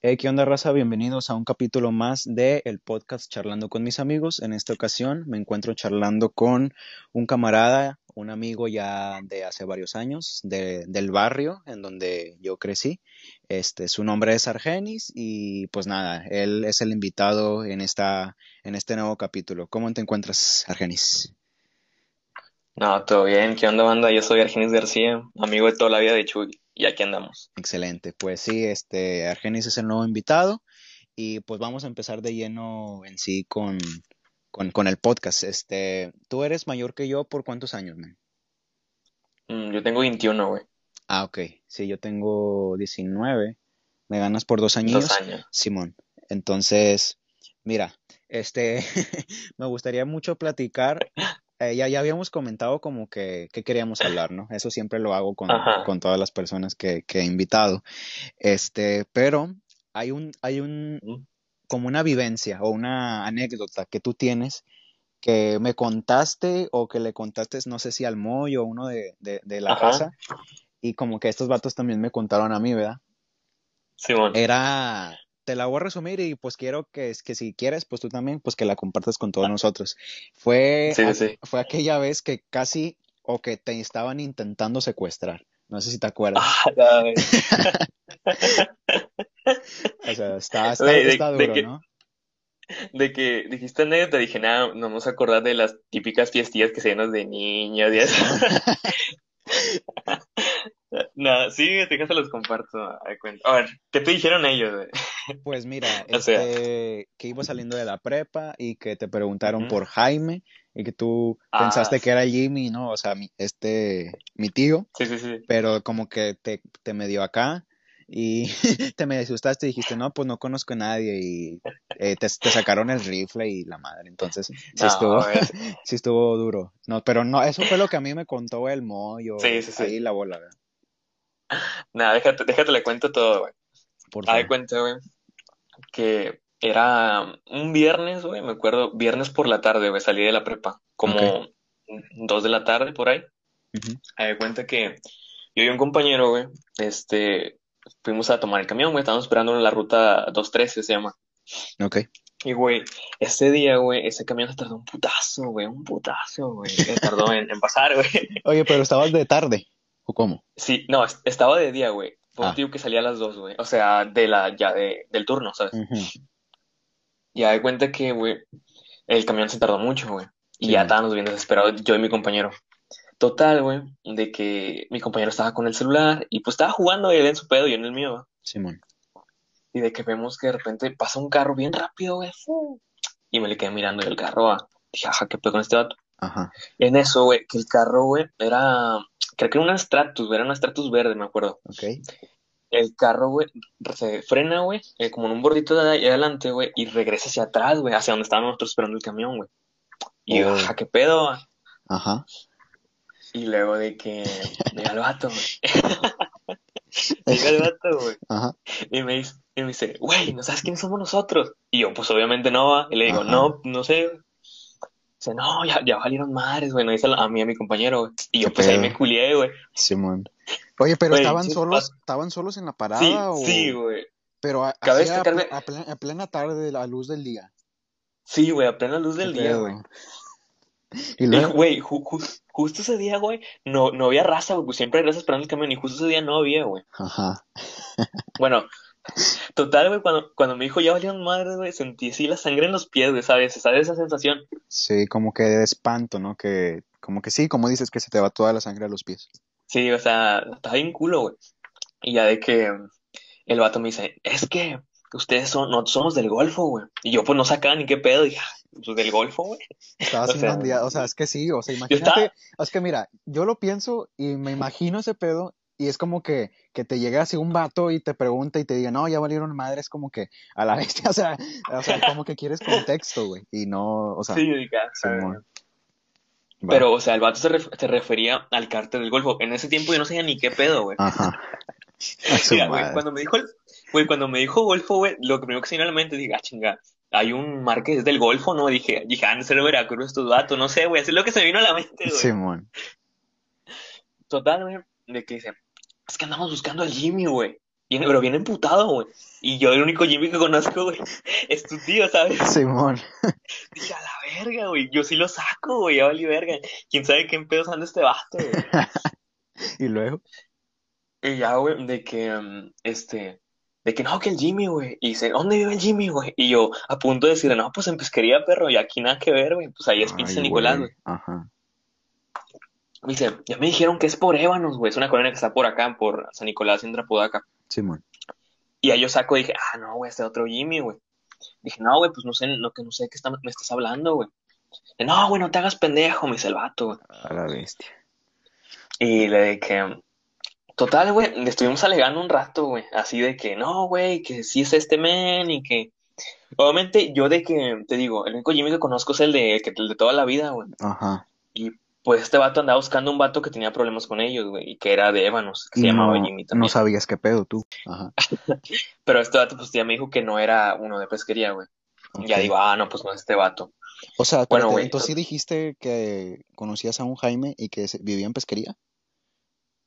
Hey, ¿qué onda, raza? Bienvenidos a un capítulo más de el podcast Charlando con mis amigos. En esta ocasión me encuentro charlando con un camarada, un amigo ya de hace varios años, de- del barrio en donde yo crecí. Este, su nombre es Argenis y pues nada, él es el invitado en esta, en este nuevo capítulo. ¿Cómo te encuentras, Argenis? No, todo bien. ¿Qué onda, banda? Yo soy Argenis García, amigo de toda la vida de Chuy, y aquí andamos. Excelente. Pues sí, este, Argenis es el nuevo invitado y pues vamos a empezar de lleno en sí con, con, con el podcast. Este, tú eres mayor que yo por cuántos años, man? Mm, yo tengo 21, güey. Ah, ok. Sí, yo tengo 19. Me ganas por dos Dos años, años. Simón. Entonces, mira, este, me gustaría mucho platicar. Eh, ya, ya habíamos comentado como que, que queríamos hablar, ¿no? Eso siempre lo hago con, con todas las personas que, que he invitado. Este, pero hay un, hay un, como una vivencia o una anécdota que tú tienes que me contaste o que le contaste, no sé si al Moy o uno de, de, de la Ajá. casa, y como que estos vatos también me contaron a mí, ¿verdad? Simón. Era, te la voy a resumir y pues quiero que, que si quieres, pues tú también, pues que la compartas con todos nosotros. Fue, Sí, a- sí, sí. fue aquella vez que casi o que te estaban intentando secuestrar. No sé si te acuerdas. Ah. O sea, está, está, Güey, de, está de duro, que, ¿no? de que dijiste anécdota, dije, nada, no vamos a acordar de las típicas fiestillas que se llenan de niños y eso. Nada, sí, déjate los comparto. A ver, cuenta. A ver, ¿qué te dijeron ellos, güey? Pues mira, O sea, este, que iba saliendo de la prepa y que te preguntaron por Jaime y que tú Ah, pensaste que era Jimmy, ¿no? O sea, mi, este, mi tío, sí, sí, sí. pero como que te, te medio acá y te me asustaste y dijiste, no, pues no conozco a nadie y eh, te, te sacaron el rifle y la madre, entonces sí No, estuvo, sí estuvo duro. No, pero no, eso fue lo que a mí me contó el Moyo, Sí, sí, sí. ahí la bola, ¿verdad? Nada, déjate, déjate le cuento todo, güey. Por favor. cuenta, güey, que era un viernes, güey, me acuerdo, viernes por la tarde, güey, salí de la prepa, como dos de la tarde por ahí. Haz de cuenta que yo y un compañero, güey, este, fuimos a tomar el camión, güey, estábamos esperando en la ruta 213, se llama. Ok. Y, güey, ese día, güey, ese camión se tardó un putazo, güey, un putazo, güey, tardó en, en pasar, güey. Oye, pero estabas de tarde, ¿o cómo? Sí, no, es- estaba de día, güey. Fue un Ah, tío que salía a las dos, güey, o sea, de la, ya de, del turno, ¿sabes? ujú. Y haz de cuenta que, güey, el camión se tardó mucho, güey. Y Sí, ya estábamos bien desesperados, yo y mi compañero. Total, güey, de que mi compañero estaba con el celular y pues estaba jugando él en su pedo y yo en el mío. Simón. Y de que vemos que de repente pasa un carro bien rápido, güey. Y me le quedé mirando y el carro, va. Dije, ajá, ¿qué pedo con este vato? Ajá. En eso, güey, que el carro, güey, era, creo que era una Stratus, era una Stratus verde, me acuerdo. Ok. El carro, güey, se frena, güey, eh, como en un bordito de adelante, güey, y regresa hacia atrás, güey, hacia donde estábamos nosotros esperando el camión, güey. Y yo, Oh. ajá, ¿qué pedo? Ajá. Y luego de que llega el vato, güey. Llega el vato, güey. Ajá. Y me dice, y me dice, güey, ¿no sabes quiénes somos nosotros? Y yo, pues obviamente no, va. Y le digo, Ajá. no, no sé. Dice, no, ya, ya valieron madres, güey. No dice a mí, a mi compañero, güey. Y ¿Qué yo, pues ahí me culié, güey. Simón. Oye, pero estaban sí, solos, estaban solos en la sí, parada sí, o, güey. pero a- Cabe a, destacar, ple- güey. a ple- a plena tarde de la luz del día. Sí, güey, a plena luz ¿Qué del día, güey. Y luego, güey, ju- ju- justo ese día, güey, no, no había raza, güey. Siempre hay raza esperando el camión y justo ese día no había, güey. ajá. Bueno, total, güey, cuando, cuando me dijo ya valieron madres, güey, sentí así la sangre en los pies, güey, ¿sabes? ¿Sabes esa sensación? Sí, como que de espanto, ¿no? Que, como que sí, como dices, que se te va toda la sangre a los pies. Sí, o sea, estaba bien culo, güey. Y ya de que el vato me dice, es que ustedes son, nosotros somos del Golfo, güey. Y yo pues no sacaba ni qué pedo, dije, "Ah, pues del Golfo, güey. Estabas O sea, o sea, es que sí, o sea, yo estaba, imagínate, es que mira, yo lo pienso y me imagino ese pedo y es como que, que te llega así un vato y te pregunta y te diga, no, ya valieron madre, es como que a la bestia, o sea, o sea, como que quieres contexto, güey, y no, o sea, sí, yo dije, "Ah, está bien". Simón, va, Pero, o sea, el vato se, ref- se refería al cártel del Golfo. En ese tiempo yo no sabía ni qué pedo, güey. ajá, Mira, güey, cuando me dijo el, güey, cuando me dijo Golfo, güey, lo primero que se me vino a la mente, dije, ah, chinga, hay un mar que es del Golfo, ¿no? Dije, dije, de ser de Veracruz estos vatos, no sé, güey, así es lo que se me vino a la mente, güey. Simón, Total, güey, de que dice, es que andamos buscando al Jimmy, güey. Viene, pero viene emputado, güey. Y yo el único Jimmy que conozco, güey, es tu tío, ¿sabes? Simón. Dije, a la verga, güey. Yo sí lo saco, güey. Ya valí verga. ¿Quién sabe qué pedos anda este basto, güey? y luego, Y ya, güey, de que, mm, este, de que no, que el Jimmy, güey. Y dice, ¿dónde vive el Jimmy, güey? Y yo, a punto de decirle, no, pues en pesquería, perro. Y aquí nada que ver, güey. Pues ahí es pinche Nicolás, güey. Ajá. Me dice, ya me dijeron que es por Ébanos, güey. Es una colonia que está por acá, por San Nicolás, en Apodaca. Simón. Y ahí yo saco y dije, ah, no, güey, este otro Jimmy, güey. Dije, no, güey, pues no sé, no, que no sé de qué está- me estás hablando, güey. No, güey, no te hagas pendejo, me dice el vato, güey. A la bestia. Y le dije, total, güey, le estuvimos alegando un rato, güey. Así de que, no, güey, que sí es este men y que... Obviamente, yo de que, te digo, el único Jimmy que conozco es el de, el de toda la vida, güey. Ajá. Y pues este vato andaba buscando un vato que tenía problemas con ellos, güey, y que era de Ébanos, que se llamaba no, Jimmy no también. sabías qué pedo tú. Ajá. Pero este vato, pues ya me dijo que no era uno de pesquería, güey. Y Ya digo, ah, no, pues no es este vato. O sea, Bueno, espérate, güey, entonces sí dijiste que conocías a un Jaime y que vivía en pesquería.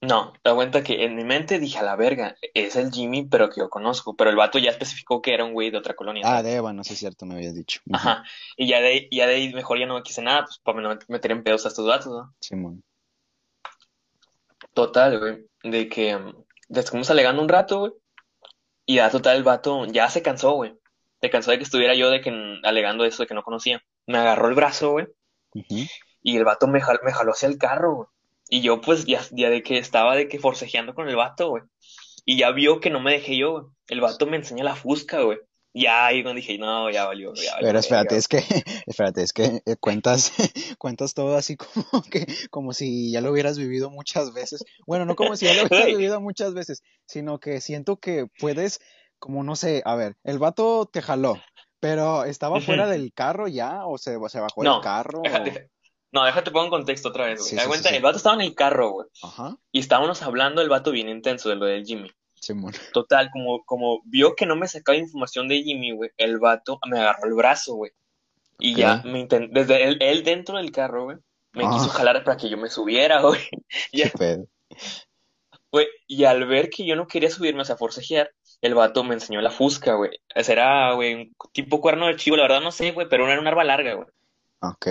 No, da cuenta que en mi mente dije, a la verga, es el Jimmy, pero que yo conozco. Pero el vato ya especificó que era un güey de otra colonia, Ah, de Eva, no sé si es cierto, me habías dicho. Ajá. Y ya de, ahí- ya de ahí mejor ya no quise nada, pues para no meter en pedos a estos vatos, ¿no? Simón. Total, güey, de que le estuvimos alegando un rato, güey. Y ya total el vato ya se cansó, güey. Se cansó de que estuviera yo de que mm, alegando eso de que no conocía. Me agarró el brazo, güey. Y el vato me, jal- me jaló hacia el carro, güey. Y yo, pues, ya, ya de que estaba de que forcejeando con el vato, güey. Y ya vio que no me dejé yo, güey. El vato me enseña la fusca, güey. Ya ahí cuando dije, no, ya valió, ya valió. Pero espérate, es que, espérate, es que eh, cuentas, cuentas todo así como que, como si ya lo hubieras vivido muchas veces. Bueno, no como si ya lo hubieras vivido muchas veces, sino que siento que puedes, como no sé, a ver, el vato te jaló, pero estaba fuera del carro ya, o se, se bajó del No, carro, deja- o- deja- no, déjate pongo en contexto otra vez, güey. Sí, cuenta, sí. el vato estaba en el carro, güey. Ajá, Y estábamos hablando el vato bien intenso de lo del Jimmy. Simón. Total, como, como vio que no me sacaba información de Jimmy, güey, el vato me agarró el brazo, güey. Y ya me desde él, él dentro del carro, güey, me Ah. quiso jalar para que yo me subiera, güey. Qué Ya, pedo. güey, y al ver que yo no quería subirme, o sea, forcejear, el vato me enseñó la fusca, güey. Ese era, güey, un tipo cuerno de chivo, la verdad no sé, güey, pero era un arma larga, güey. Ok.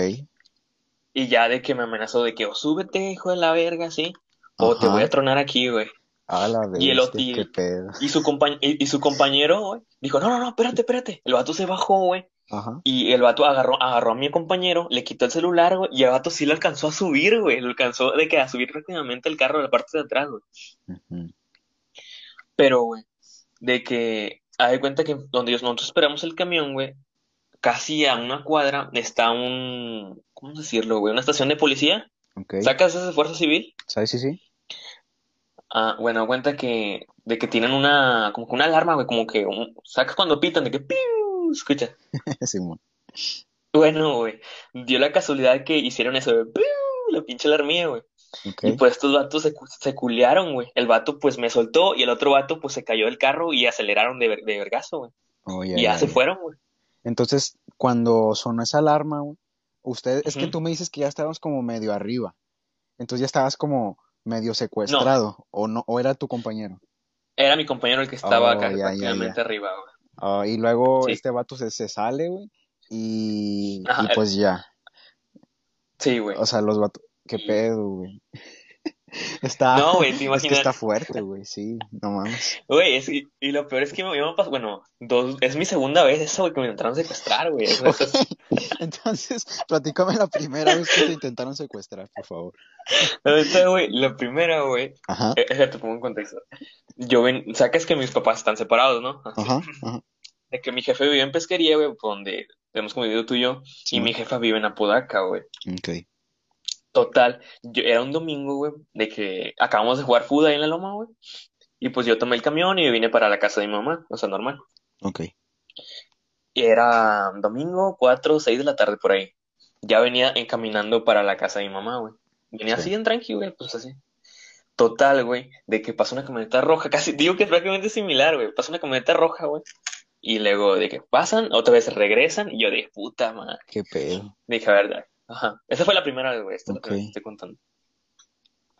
Y ya de que me amenazó de que o súbete, hijo de la verga, sí, o te voy a tronar aquí, güey. A la Y el y- qué pedo. Y su compañ- y, y su compañero, güey, dijo, no, no, no, espérate, espérate. El vato se bajó, güey. Ajá. Y el vato agarró, agarró a mi compañero, le quitó el celular, güey, y el vato sí lo alcanzó a subir, güey. Lo alcanzó de que a subir rápidamente el carro de la parte de atrás, güey. Pero, güey, de que, haz de cuenta que donde nosotros esperamos el camión, güey, casi a una cuadra está un, ¿cómo decirlo, güey? Una estación de policía. Ok. ¿Sacas esa fuerza civil? ¿Sabes? Sí, sí. Ah, bueno, cuenta que, de que tienen una, como que una alarma, güey, como que, un- sacas cuando pitan, de que, ¡piu! Escucha. Simón. Bueno, güey, dio la casualidad que hicieron eso de ¡piu! la pinche alarmía, güey. Ok. Y pues estos vatos se, se culearon, güey. El vato pues me soltó y el otro vato pues se cayó del carro y aceleraron de, de vergazo, güey. Oh, Y ya, se fueron, güey. Entonces, cuando sonó esa alarma, güey, usted, es que tú me dices que ya estabas como medio arriba. Entonces ya estabas como medio secuestrado, o no, o era tu compañero. Era mi compañero el que estaba Oh, acá ya, prácticamente ya. arriba. Ah, y luego Sí. este vato se, se sale, güey, y, Ajá, y pues ya. Sí, güey. O sea, los vatos, qué Y- pedo, güey. Está, No, güey, te es que imaginas. está fuerte, güey, sí, no mames. Güey, es- y, y lo peor es que me, me pasó, bueno, dos, es mi segunda vez eso, güey, que me intentaron secuestrar, güey. Entonces, platícame la primera vez que te intentaron secuestrar, por favor. neta, güey, la primera, güey, Ajá, eh, eh, te pongo en contexto. Yo ven, sacas que mis papás están separados, ¿no? ajá, ajá. De que mi jefe vive en pesquería, güey, donde hemos convivido tú y yo, y mi jefa vive en Apodaca, güey. ok. Total, yo, era un domingo, güey, de que acabamos de jugar fútbol ahí en la loma, güey. Y pues yo tomé el camión y vine para la casa de mi mamá, o sea, normal. Ok. Y era domingo, 4 6 de la tarde por ahí. Ya venía encaminando para la casa de mi mamá, güey. Venía Sí. así en tranqui, güey, pues así. Total, güey, de que pasó una camioneta roja, casi digo que es prácticamente similar, güey. Pasó una camioneta roja, güey. Y luego de que pasan, otra vez regresan, y yo de puta madre. Qué pedo. Dije, a ver, ajá. Esa fue la primera vez, güey, esta es la Ok. que te estoy contando.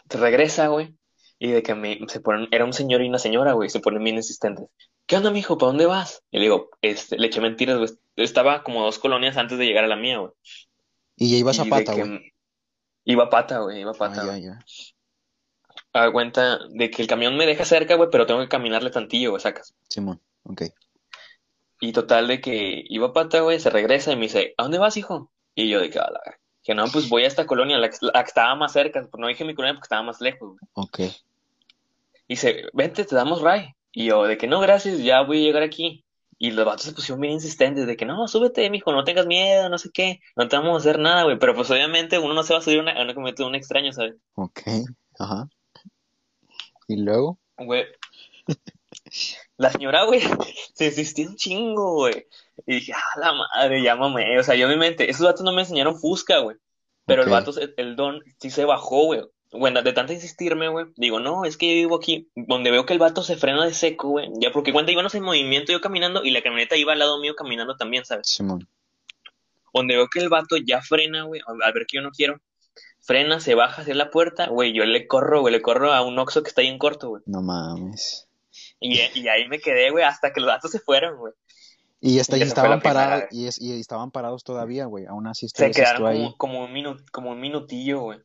Te regresa, güey. Y de que me, se ponen, era un señor y una señora, güey, se ponen bien insistentes. ¿Qué onda, mijo? ¿Para dónde vas? Y le digo, este, le eché mentiras, güey. Estaba como dos colonias antes de llegar a la mía, güey. Y ya ibas a Y pata, güey. iba a pata, güey, iba a Ah, pata, ya, güey. ya. A cuenta de que el camión me deja cerca, güey, pero tengo que caminarle tantillo, güey, sacas. Simón, ok. Y total de que iba a pata, güey, se regresa y me dice, ¿a dónde vas, hijo? Y yo de que, a la. Que no, pues voy a esta colonia, la, que- la que estaba más cerca. No dije mi colonia porque estaba más lejos, güey. Ok. Y dice, vente, te damos ray. Y yo, de que no, gracias, ya voy a llegar aquí. Y los vatos se pusieron bien insistentes, de que no, súbete, mijo, no tengas miedo, no sé qué, no te vamos a hacer nada, güey. Pero pues obviamente uno no se va a subir a una, a una camioneta de un extraño, ¿sabes? Ok. Ajá. Y luego, Güey. La señora, güey, se insistió un chingo, güey. Y dije, ah, la madre, llámame. O sea, yo en mi mente, esos vatos no me enseñaron Fusca, güey. Pero el vato, el don, sí se bajó, güey. Bueno, de tanto insistirme, güey, digo, no, es que yo vivo aquí, donde veo que el vato se frena de seco, güey. Ya, porque cuenta, íbamos en movimiento yo caminando y la camioneta iba al lado mío caminando también, ¿sabes? Simón. Donde veo que el vato ya frena, güey, al ver que yo no quiero, frena, se baja hacia la puerta, güey, yo le corro, güey, le corro a un Oxxo que está ahí en corto, güey. No mames. Y, y ahí me quedé, güey, hasta que los vatos se fueron, güey. Y, fue estaban parados, y, es- y estaban parados todavía, güey. Aún así Se quedaron tú ahí. como, como un minu- como un minutillo, güey.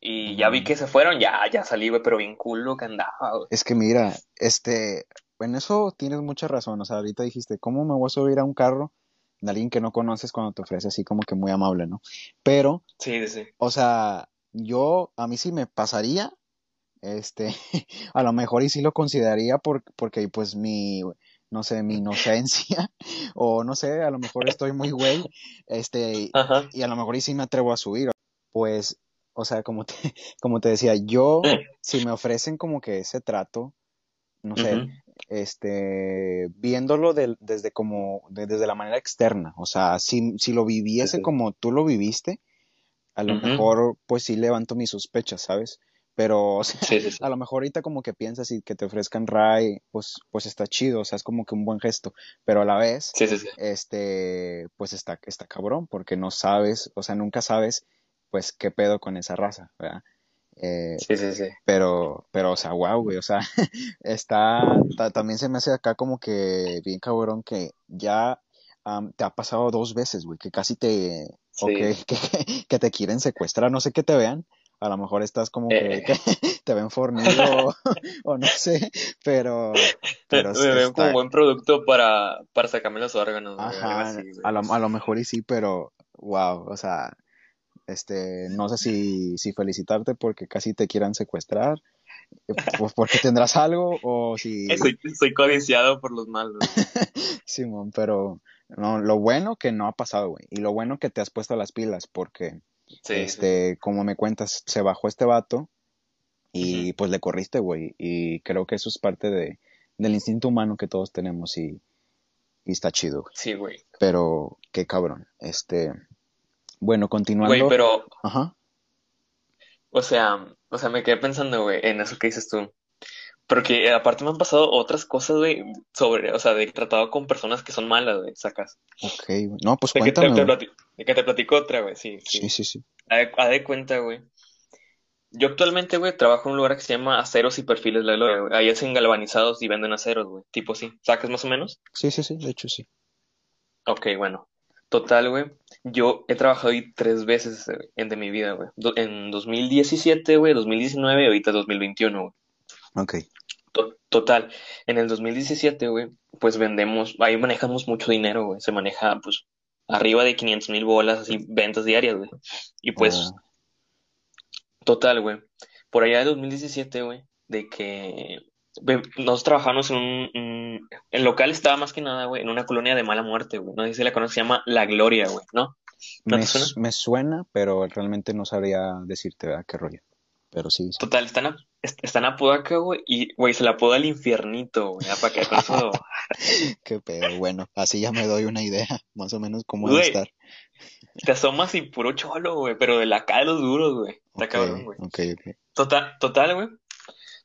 Y ya vi que se fueron, ya, ya salí, güey, pero bien culo que andaba, güey. Es que mira, este, en eso tienes mucha razón. O sea, ahorita dijiste, ¿cómo me voy a subir a un carro de alguien que no conoces cuando te ofrece así como que muy amable, ¿no? Pero, sí, sí. o sea, yo, a mí sí me pasaría, este, a lo mejor y sí lo consideraría por, porque pues mi, no sé, mi inocencia, o no sé, a lo mejor estoy muy güey, este, Ajá. y a lo mejor y sí me atrevo a subir. Pues, o sea, como te, como te decía, yo, si me ofrecen como que ese trato, no sé, este, viéndolo desde como, de- desde la manera externa, o sea, si, si lo viviese como tú lo viviste, a lo mejor, pues sí levanto mis sospechas, ¿sabes? Pero, o sea, Sí, sí, sí. a lo mejor ahorita como que piensas y que te ofrezcan Ray, pues, pues está chido, o sea, es como que un buen gesto, pero a la vez, este, pues está, está cabrón, porque no sabes, o sea, nunca sabes, pues, qué pedo con esa raza, ¿verdad? Eh, Sí, sí, sí. pero, pero, o sea, wow, güey, o sea, está, ta- también se me hace acá como que bien cabrón que ya am, te ha pasado dos veces, güey, que casi te, o Sí. que, que, que te quieren secuestrar, no sé qué te vean, a lo mejor estás como que, Eh. que te ven fornido, o no sé, pero, pero Me como está, buen producto para, para sacarme los órganos, ajá, así, a lo, a lo mejor y sí, pero, wow, o sea, este, no sé si, si felicitarte porque casi te quieran secuestrar, pues porque tendrás algo, o si, Soy, soy codiciado por los malos. Simón, pero no, lo bueno que no ha pasado, güey, y lo bueno que te has puesto las pilas, porque, Sí, sí. este, como me cuentas, se bajó este vato y pues le corriste, güey, y creo que eso es parte de, del instinto humano que todos tenemos y, y está chido, güey. Sí, güey. pero qué cabrón, este, bueno, Güey, continuando, pero, ajá, o sea, o sea, me quedé pensando, güey, en eso que dices tú. Porque eh, aparte me han pasado otras cosas, güey, sobre, o sea, de tratado con personas que son malas, güey, sacas. ok, güey. no, pues De que te, cuéntame, te güey. plati- de que te platico otra, güey, sí, Sí, sí. sí, sí, Haz de, cuenta, güey. Yo actualmente, güey, trabajo en un lugar que se llama Aceros y Perfiles La Gloria, güey. Ahí hacen galvanizados y venden aceros, güey. Tipo así. ¿Sacas más o menos? sí, sí, sí, de hecho sí, Ok, bueno. Total, güey. Yo he trabajado ahí tres veces eh, en de mi vida, güey. En 2017, güey, 2019 y ahorita 2021, güey. Ok, To- Total, en el 2017, güey, pues vendemos, ahí manejamos mucho dinero, güey. Se maneja, pues, arriba de 500 mil bolas, así, ventas diarias, güey. Y pues, oh, total, güey. Por allá de 2017, güey, de que nosotros trabajamos en un, un- El local estaba más que nada, güey, en una colonia de mala muerte, güey. No sé si la conoces, se llama La Gloria, güey, ¿no? ¿No me, te suena? s- me suena, pero realmente no sabría decirte, ¿verdad? Qué rollo, pero sí, sí. Total, están a, est- están a Apodaca, güey, y, güey, se la apoda el infiernito, güey, para que eso... Qué pedo, bueno, así ya me doy una idea, más o menos cómo debe Güey, estar. te asomas y puro cholo, güey, pero de la cara de los duros, güey. Está cabrón, güey. Total, total, güey.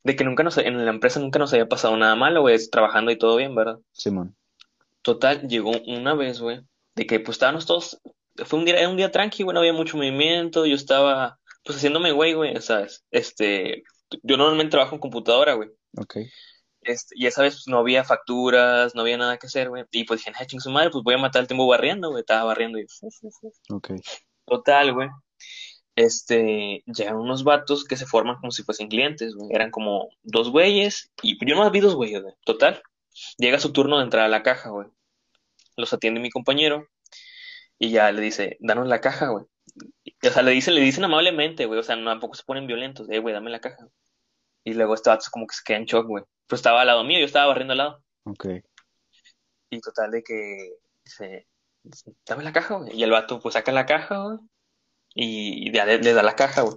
De que nunca nos, en la empresa nunca nos había pasado nada malo, güey, trabajando y todo bien, ¿verdad? Simón, Total, llegó una vez, güey, de que pues estábamos todos, fue un día, era un día tranqui, güey, no había mucho movimiento, yo estaba, pues haciéndome güey, güey, ¿sabes? Este, yo normalmente trabajo en computadora, güey. Ok. Este, y esa vez pues, no había facturas, no había nada que hacer, güey. Y pues dije, ah, ching su madre, pues voy a matar el tiempo barriendo, güey. Estaba barriendo y... Ok. Total, güey. Este, llegan unos vatos que se forman como si fuesen clientes, güey. Eran como dos güeyes y yo no vi dos güeyes, güey. Total. Llega su turno de entrar a la caja, güey. Los atiende mi compañero y ya le dice, danos la caja, güey. O sea, le dicen, le dicen amablemente, güey. O sea, no, tampoco se ponen violentos. Eh, güey, dame la caja. Y luego este vato como que se queda en shock, güey. Pues estaba al lado mío, yo estaba barriendo al lado. Ok. Y total de que dice, dame la caja, güey. Y el vato pues saca la caja, güey. Y le, le da la caja, güey.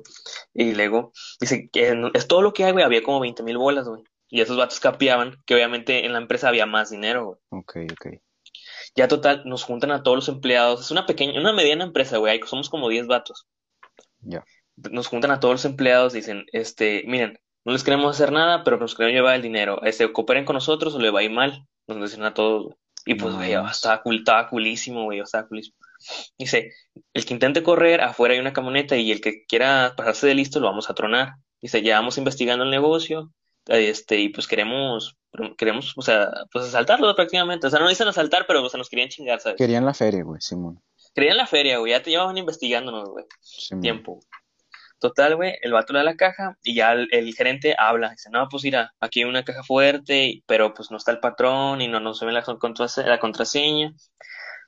Y luego dice que es todo lo que hay, güey. Había como 20 mil bolas, güey. Y esos vatos capiaban que obviamente en la empresa había más dinero, güey. Ok, ok. Ya total, nos juntan a todos los empleados. Es una pequeña, una mediana empresa, güey. Somos como 10 vatos. Ya. Nos juntan a todos los empleados, dicen, este, miren, no les queremos hacer nada, pero nos queremos llevar el dinero. Este, cooperen con nosotros o le va a ir mal. Nos dicen a todos, güey. Y pues, No güey, mames. estaba, cool, estaba coolísimo, güey, estaba coolísimo. Dice, el que intente correr, afuera hay una camioneta y el que quiera pasarse de listo lo vamos a tronar. Dice, ya vamos investigando el negocio, este, y pues queremos, queremos, o sea, pues asaltarlo prácticamente. O sea, no dicen asaltar, pero o sea, nos querían chingar, ¿sabes? Querían la feria, güey, Simón. Querían la feria, güey, ya te llevaban investigándonos, güey, Simón. tiempo. Total, güey, el vato le da la caja y ya el, el gerente habla. Dice, no, pues mira, aquí hay una caja fuerte, pero pues no está el patrón y no nos ven la, contrase- la contraseña.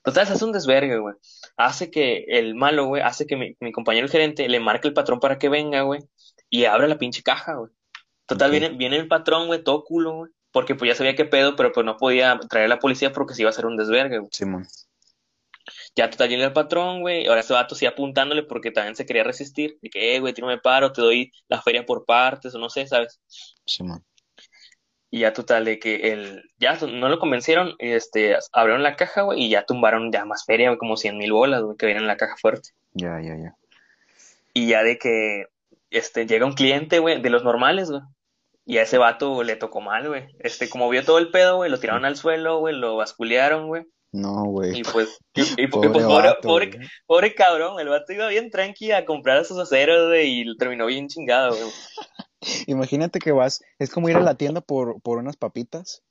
Total, se hace un desvergue, güey. Hace que el malo, güey, hace que mi, mi compañero el gerente le marque el patrón para que venga, güey, y abre la pinche caja, güey. Total, viene, viene el patrón, güey, todo culo, güey, porque pues ya sabía qué pedo, pero pues no podía traer a la policía porque se iba a hacer un desvergue, güey. Simón. Ya total, viene el patrón, güey, ahora ese vato sí apuntándole porque también se quería resistir, de que, eh, güey, no me paro, te doy la feria por partes, o no sé, ¿sabes? Simón. Y ya total, de que el, ya no lo convencieron, este, abrieron la caja, güey, y ya tumbaron ya más feria, güey, como cien mil bolas, güey, que vienen en la caja fuerte. Ya, ya, ya. Y ya de que, este, llega un cliente, güey, de los normales, güey. Y a ese vato le tocó mal, güey. Este, como vio todo el pedo, güey, lo tiraron al suelo, güey, lo basculearon, güey. No, güey. Y pues, y, y- y Pobre pues, pobre, vato, pobre, pobre cabrón, el vato iba bien tranqui a comprar a sus aceros, güey, y terminó bien chingado, güey. Imagínate que vas, es como ir a la tienda por, por unas papitas,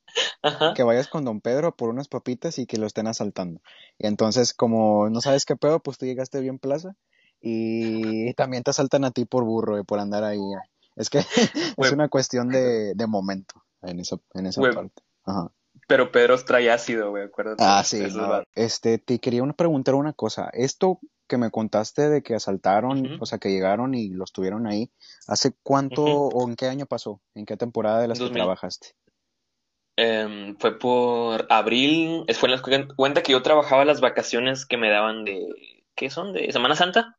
Ajá. que vayas con Don Pedro por unas papitas y que lo estén asaltando. Y entonces, como no sabes qué pedo, pues tú llegaste bien plaza y también te asaltan a ti por burro, güey, por andar ahí. Es que es una cuestión de, de momento en esa, en esa parte. Ajá. Pero Pedro trae ácido, güey, acuérdate. Ah, sí, no. Este, te quería preguntar una cosa. Esto que me contaste de que asaltaron, o sea, que llegaron y los tuvieron ahí, ¿hace cuánto o en qué año pasó? ¿En qué temporada de las que 2000. trabajaste? Em, fue por abril, fue en la cuenta que yo trabajaba las vacaciones que me daban de, ¿qué son? ¿De Semana Santa?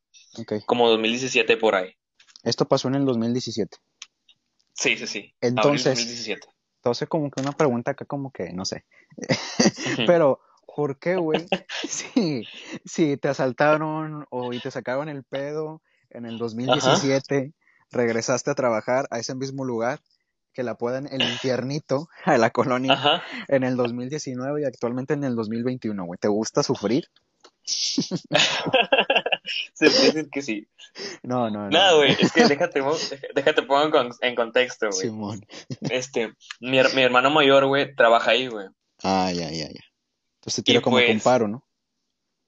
Como 2017 por ahí. Esto pasó en el 2017. Sí, sí, sí. Entonces- Abril 2017. Entonces, como que una pregunta acá, como que, no sé. Pero, ¿por qué, güey? Si, si te asaltaron o y te sacaron el pedo en el 2017, regresaste a trabajar a ese mismo lugar que la puedan el infiernito a la colonia Ajá. en el 2019 y actualmente en el 2021, güey. ¿Te gusta sufrir? Se puede decir que sí. No, no, no. Nada, güey, es que déjate, déjate pongo en, con- en contexto, güey. Simón. Este, mi, mi hermano mayor, güey, trabaja ahí, güey. Ah, ya, ya, ya. Entonces tira como pues- comparo, ¿no?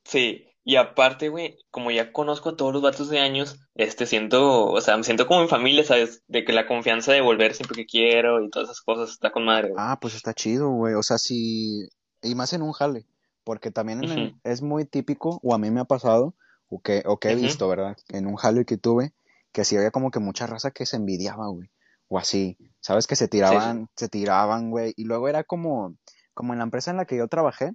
Sí, y aparte, güey, como ya conozco a todos los vatos de años, este, siento, o sea, me siento como en familia, ¿sabes? De que la confianza de volver siempre que quiero y todas esas cosas está con madre, güey. Ah, pues está chido, güey. O sea, sí. Y más en un jale. Porque también en el- Ujú. es muy típico, o a mí me ha pasado, o que, o que he visto, ¿verdad? En un jale que tuve, que sí había como que mucha raza que se envidiaba, güey. O así. ¿Sabes? Que se tiraban, se tiraban, güey. Y luego era como, como en la empresa en la que yo trabajé.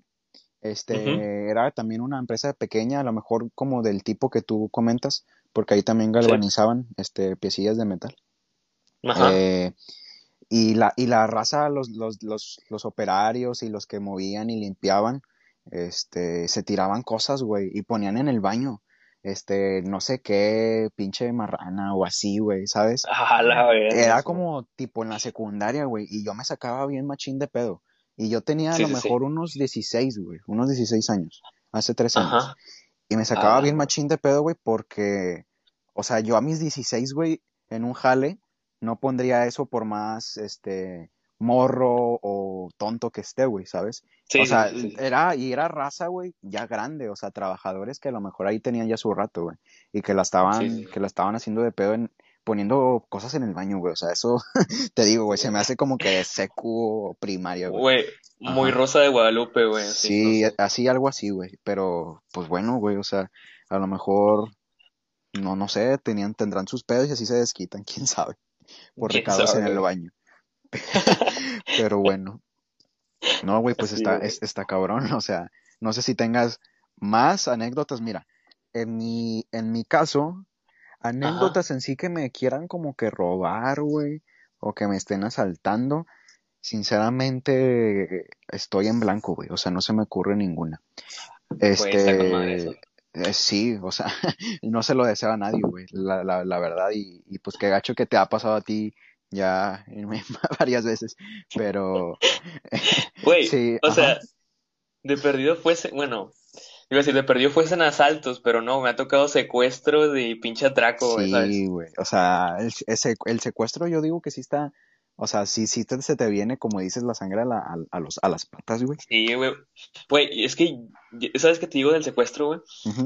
Este, era también una empresa pequeña, a lo mejor como del tipo que tú comentas, porque ahí también galvanizaban, este, piecillas de metal. Ajá. Eh, y la, y la raza, los, los, los, los operarios y los que movían y limpiaban, este, se tiraban cosas, güey, y ponían en el baño, este, no sé qué, pinche marrana o así, güey, ¿sabes? Ah, la Era como tipo en la secundaria, güey, y yo me sacaba bien machín de pedo. Y yo tenía a Sí, lo sí, sí. mejor unos 16, güey, unos 16 años, hace tres años. Y me sacaba Ah, bien machín de pedo, güey, porque, o sea, yo a mis 16, güey, en un jale, no pondría eso por más, este, morro o tonto que esté, güey, ¿sabes? Sí, o sea, sí, sí, sí. era, y era raza, güey, ya grande, o sea, trabajadores que a lo mejor ahí tenían ya su rato, güey, y que la estaban, que la estaban haciendo de pedo en, poniendo cosas en el baño, güey, o sea, eso, te digo, güey, se me hace como que de secu primaria, güey. Güey, muy rosa de Guadalupe, güey. Sí, no sé. así, algo así, güey, pero, pues bueno, güey, o sea, a lo mejor, no, no sé, tenían, tendrán sus pedos y así se desquitan, quién sabe, por ¿Quién recados en el baño. Pero bueno, no, güey, pues Sí, está, güey. es- está cabrón, o sea, no sé si tengas más anécdotas, mira, en mi, en mi caso, Ajá. anécdotas en sí que me quieran como que robar, güey, o que me estén asaltando, sinceramente estoy en blanco, güey, o sea, no se me ocurre ninguna. Madre Este, eh, sí, o sea, no se lo deseo a nadie, güey, la, la, la verdad, y, y pues qué gacho que te ha pasado a ti ya varias veces, pero Güey, sí, o ajá, sea, de perdido fuese, bueno, iba a decir, de perdido fuesen asaltos, pero no, me ha tocado secuestro de pinche atraco, ¿sabes? sí, güey, o sea, el, ese- el secuestro yo digo que sí está, o sea, sí, sí te- se te viene, como dices, la sangre a, la- a, a los, a las patas, güey. Sí, güey. Güey, es que, ¿sabes qué te digo del secuestro, güey?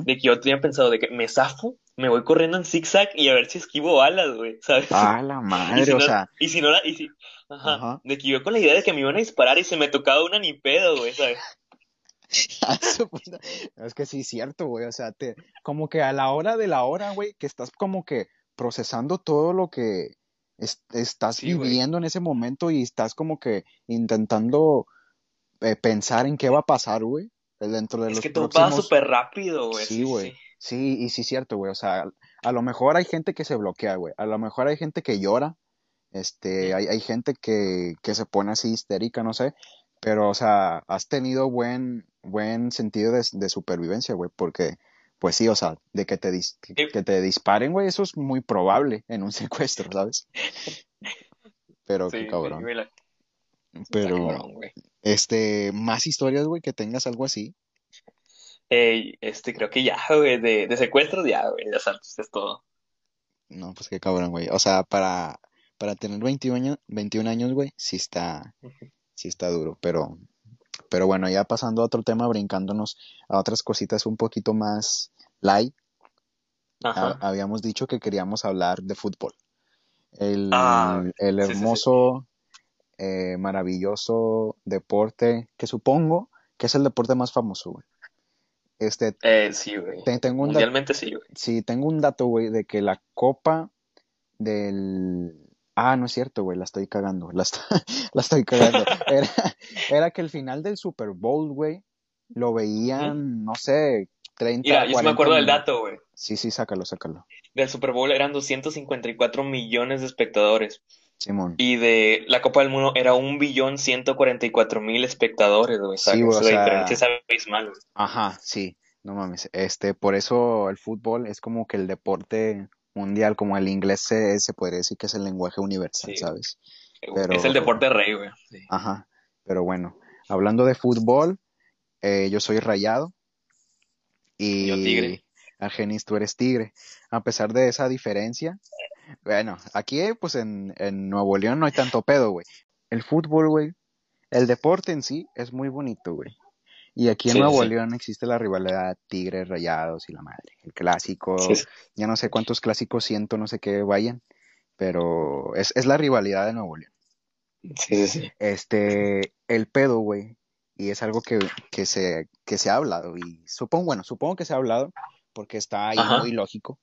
De que yo tenía pensado de que me zafo, me voy corriendo en zigzag y a ver si esquivo balas, güey, ¿sabes? Ah, la madre, si o sea, y si no la, y si, ajá, ajá. de que yo con la idea de que me iban a disparar y se me tocaba una ni pedo, güey, ¿sabes? Es que sí, cierto, güey. O sea, te, como que a la hora de la hora, güey, que estás como que procesando todo lo que es- estás Sí, güey. viviendo en ese momento y estás como que intentando eh, pensar en qué va a pasar, güey, dentro de Es los que todo pasa súper rápido, güey, Sí, sí, güey. sí. Sí, y sí, cierto, güey. O sea, a lo mejor hay gente que se bloquea, güey. A lo mejor hay gente que llora. Este, hay, hay gente que, que se pone así histérica, no sé. Pero, o sea, has tenido buen, buen sentido de, de supervivencia, güey. Porque, pues sí, o sea, de que te, dis- que, te disparen, güey, eso es muy probable en un secuestro, ¿sabes? Pero qué sí, cabrón. Pero, cabrón, este, más historias, güey, que tengas algo así. Este, creo que ya, güey, de, de secuestros ya, güey, de asaltos, es todo. No, pues qué cabrón, güey. O sea, para, para tener 21 años, 21 años, güey, sí está, sí está duro. Pero, pero bueno, ya pasando a otro tema, brincándonos a otras cositas un poquito más light, Ajá. habíamos dicho que queríamos hablar de fútbol. El, Ah, el sí, sí, sí. hermoso, eh, maravilloso deporte que supongo que es el deporte más famoso, güey. Este, Eh, sí, güey. te- tengo un Mundialmente sí, güey. sí, tengo un dato, güey, de que la copa del... Ah, no es cierto, güey, la estoy cagando, la, est- la estoy cagando. Era, era que el final del Super Bowl, güey, lo veían, no sé, 30, Mira, yo sí me 40 acuerdo del dato, güey. Sí, sí, sácalo, sácalo. Del Super Bowl eran 254 millones de espectadores. Simón. Y de la Copa del Mundo era un billón 144 mil espectadores, güey. Sí, o La diferencia sea, es abismal, güey. ajá, sí, no mames. Este, por eso el fútbol es como que el deporte mundial, como el inglés se, se podría decir que es el lenguaje universal, Sí, ¿sabes? es el deporte rey, güey. Sí. ajá, pero bueno, hablando de fútbol, eh, yo soy rayado Yo tigre. y Argenis, tú eres tigre. A pesar de esa diferencia, bueno, aquí pues en, en Nuevo León no hay tanto pedo, güey. El fútbol, güey, el deporte en sí es muy bonito, güey. Y aquí en Sí, Nuevo sí. León existe la rivalidad Tigres, Rayados y la madre. El clásico, Sí, ya no sé cuántos clásicos siento, no sé qué vayan, pero es, es la rivalidad de Nuevo León. Sí, sí, sí. Este, el pedo, güey, y es algo que, que se, que se ha hablado, y supongo, bueno, supongo que se ha hablado, porque está ahí Ajá. muy lógico,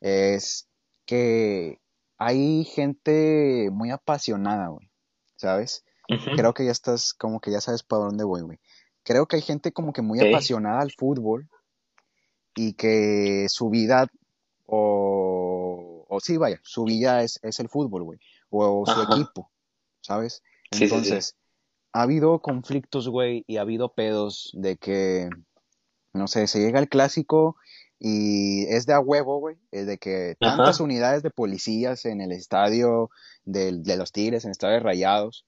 es que hay gente muy apasionada, güey, ¿sabes? Creo que ya estás, como que ya sabes para dónde voy, güey. Creo que hay gente como que muy apasionada al fútbol y que su vida, o, o sí, vaya, su vida es, es el fútbol, güey, o, su Ajá. equipo, ¿sabes? Sí, sí, sí. Entonces, ha habido conflictos, güey, y ha habido pedos de que, no sé, se llega el clásico y es de a huevo, güey, es de que tantas Ajá. unidades de policías en el estadio de, los Tigres, en el estadio de Rayados,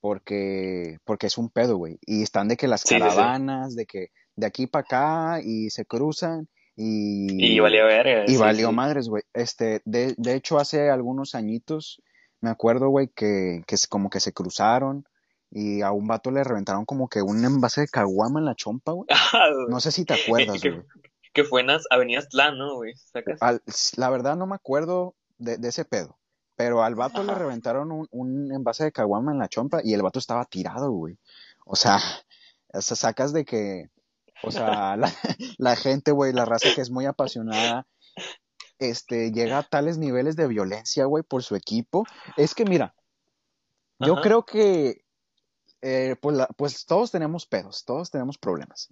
porque, porque es un pedo, güey, y están de que las Sí, sí, sí. caravanas, de que de aquí para acá y se cruzan Y y, valía verga, y valió madres, güey. Este, de, de hecho, hace algunos añitos me acuerdo, güey, que, que como que se cruzaron y a un vato le reventaron como que un envase de caguama en la chompa, güey. No sé si te acuerdas, güey. Que fue en las Avenidas Tlán, ¿no, güey? la verdad no me acuerdo de, ese pedo. Pero al vato le reventaron un, un, envase de caguama en la chompa y el vato estaba tirado, güey. O sea, o sea sacas de que, o sea, la, la gente, güey, la raza que es muy apasionada, este, llega a tales niveles de violencia, güey, por su equipo. Es que, mira, yo creo que eh, pues, pues, todos tenemos pedos, todos tenemos problemas.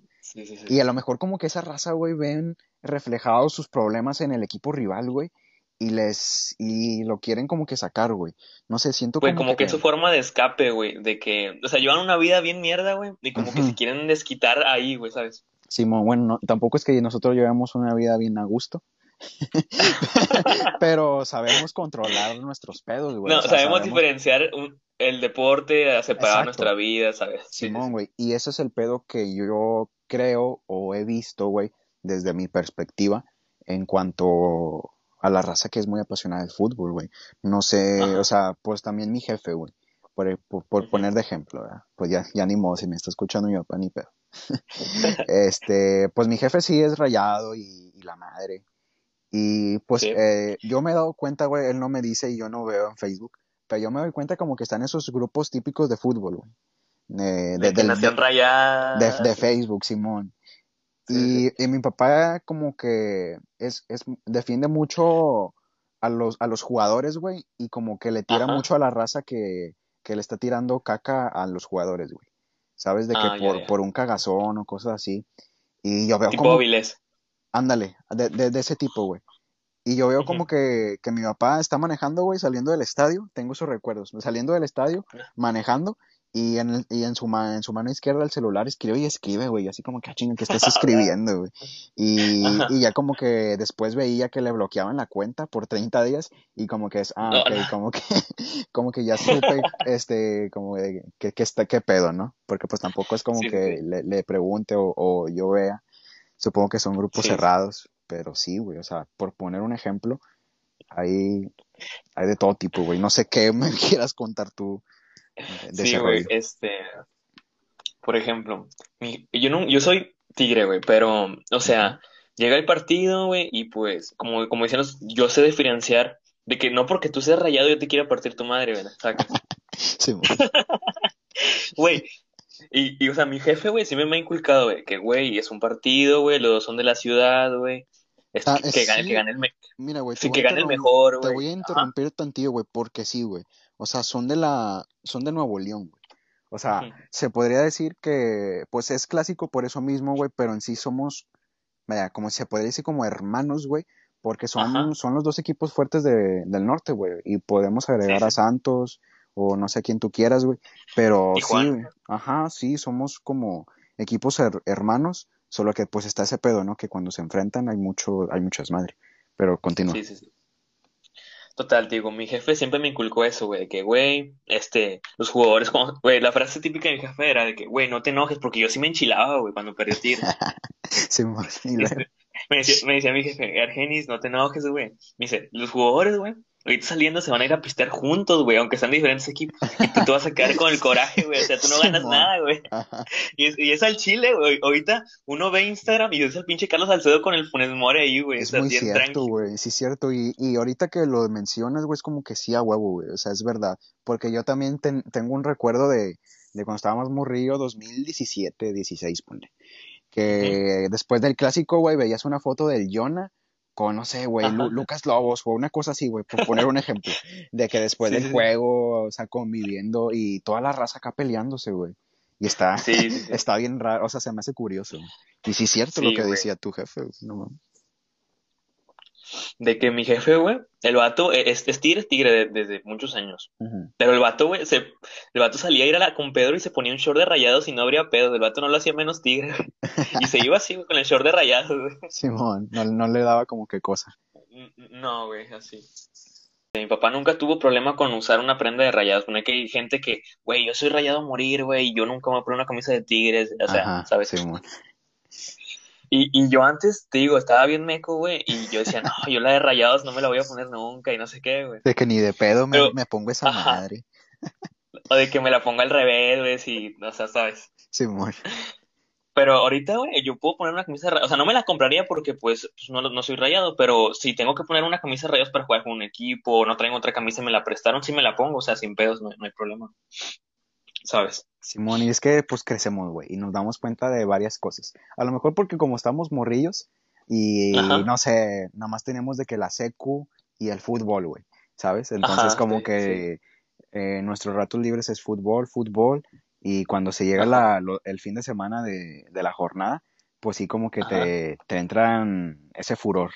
Y a lo mejor como que esa raza, güey, ven reflejados sus problemas en el equipo rival, güey, y les, y lo quieren como que sacar, güey. No sé, siento como, como que, es su forma de escape, güey, de que, o sea, llevan una vida bien mierda, güey, y como que se quieren desquitar ahí, güey, ¿sabes? Sí, bueno, tampoco es que nosotros llevamos una vida bien a gusto. pero sabemos controlar nuestros pedos, güey. No, sabemos, diferenciar el deporte separado de nuestra vida, ¿sabes? Simón, güey. Y ese es el pedo que yo creo o he visto, güey, desde mi perspectiva, en cuanto a la raza que es muy apasionada del fútbol, güey. No sé, o sea, pues también mi jefe, güey. Por, por, poner de ejemplo, ¿verdad? Pues ya, ya ni modo, si me está escuchando mi papá, ni pedo. este, pues mi jefe sí es rayado y la madre. Y pues eh, yo me he dado cuenta, güey, él no me dice y yo no veo en Facebook, pero yo me doy cuenta como que están esos grupos típicos de fútbol, güey. de, de, de, de, Facebook, Simón. y, y, mi papá como que es, es, defiende mucho a los, a los jugadores, güey, y como que le tira mucho a la raza que, que, le está tirando caca a los jugadores, güey. ¿Sabes? De que ah, por, por un cagazón o cosas así. Y yo veo como... Ándale, de, de, ese tipo, güey. Y yo veo como que, que, mi papá está manejando, güey, saliendo del estadio. Tengo esos recuerdos. Saliendo del estadio, manejando. Y en, el, y en, su, en su mano izquierda el celular escribe y escribe, güey. Así como que, ah, chinga, que estás escribiendo, güey. Y, y, ya como que después veía que le bloqueaban la cuenta por 30 días. Y como que es, ah, ok, como que, como que ya supe, este, como de, que, que está, qué pedo, ¿no? Porque pues tampoco es como que Le, le, pregunte o, o yo vea Supongo que son grupos cerrados, pero sí, güey, o sea, por poner un ejemplo, hay, hay de todo tipo, güey. No sé qué me quieras contar tú de sí, güey, este, por ejemplo, yo, no, yo soy tigre, güey, pero, o sea, llega el partido, güey, y pues, como, como decíamos, yo sé diferenciar de que no porque tú seas rayado yo te quiero partir tu madre, ¿verdad? sí, güey, y, y, o sea, mi jefe, güey, sí me, ha inculcado, güey, que, güey, es un partido, güey, los dos son de la ciudad, güey. Ah, que, gane, que gane el, Mira, güey, que gane el mejor, güey. Te voy a interrumpir tantillo, güey, porque sí, güey. O sea, son de la, son de Nuevo León, güey. O sea, se podría decir que, pues es clásico por eso mismo, güey, pero en sí somos, vaya, como se podría decir como hermanos, güey, porque son, son los dos equipos fuertes de, del norte, güey, y podemos agregar a Santos, o no sé quién tú quieras, güey. Pero sí, ajá, sí, somos como equipos hermanos, solo que pues está ese pedo, ¿no? Que cuando se enfrentan hay mucho, hay muchas madres. Pero continúa. Sí, sí, sí. Total, digo, mi jefe siempre me inculcó eso, güey, de que, güey, este, los jugadores, como, güey, la frase típica de mi jefe era de que, güey, no te enojes, porque yo sí me enchilaba, güey, cuando perdí tiro. sí, este, me, decía, me decía mi jefe, Argenis, no te enojes, güey. Me dice, los jugadores, güey, ahorita saliendo se van a ir a pistear juntos, güey, aunque sean diferentes equipos. Y tú te vas a quedar con el coraje, güey. O sea, tú no ganas nada, güey. Y es, y es al chile, güey. Ahorita uno ve Instagram y es el pinche Carlos Salcedo con el Funes More ahí, güey. Es muy cierto, güey. Sí, es cierto. Y, y ahorita que lo mencionas, güey, es como que sí a huevo, güey. O sea, es verdad. Porque yo también tengo un recuerdo de, de cuando estábamos morrillo, 2017, 16, ponle. Que después del clásico, güey, veías una foto del Jonah con, no sé, güey, Lucas Lobos o una cosa así, güey, por poner un ejemplo, de que después del juego, o sea, conviviendo y toda la raza acá peleándose, güey. Y está, está bien raro, o sea, se me hace curioso. Y sí es cierto lo que decía tu jefe, no mames de que mi jefe, güey, el vato e, es, tigre, es tigre desde muchos años. Pero el vato, güey, se, el vato salía a ir a la, con Pedro y se ponía un short de rayados y no habría pedo. El vato no lo hacía menos tigre. y se iba así, güey, con el short de rayados, güey. Simón, no, no le daba como que cosa. No, güey, así. Mi papá nunca tuvo problema con usar una prenda de rayados. Pone que hay gente que, güey, yo soy rayado a morir, güey, y yo nunca me pongo una camisa de tigres. O sea, ¿sabes? Y, y yo antes, te digo, estaba bien meco, güey, y yo decía, no, yo la de rayados no me la voy a poner nunca y no sé qué, güey. De que ni de pedo me, Pero, me pongo esa ajá, madre. o de que me la ponga al revés, güey, si, o sea, ¿sabes? Simón. Pero ahorita, güey, yo puedo poner una camisa rayada, o sea, no me la compraría porque, pues, pues, no, no soy rayado, pero si tengo que poner una camisa de rayados para jugar con un equipo, o no traigo otra camisa y me la prestaron, sí me la pongo, o sea, sin pedos, no, no hay problema, ¿sabes? Simón, y es que pues crecemos, güey, y nos damos cuenta de varias cosas. A lo mejor porque como estamos morrillos y Ajá, no sé, nada más tenemos de que la secu y el fútbol, güey, ¿sabes? Entonces ajá, como sí, sí, que eh, nuestros ratos libres es fútbol, fútbol, y cuando se llega la, lo- el fin de semana de, de la jornada, pues sí como que te, te entran ese furor,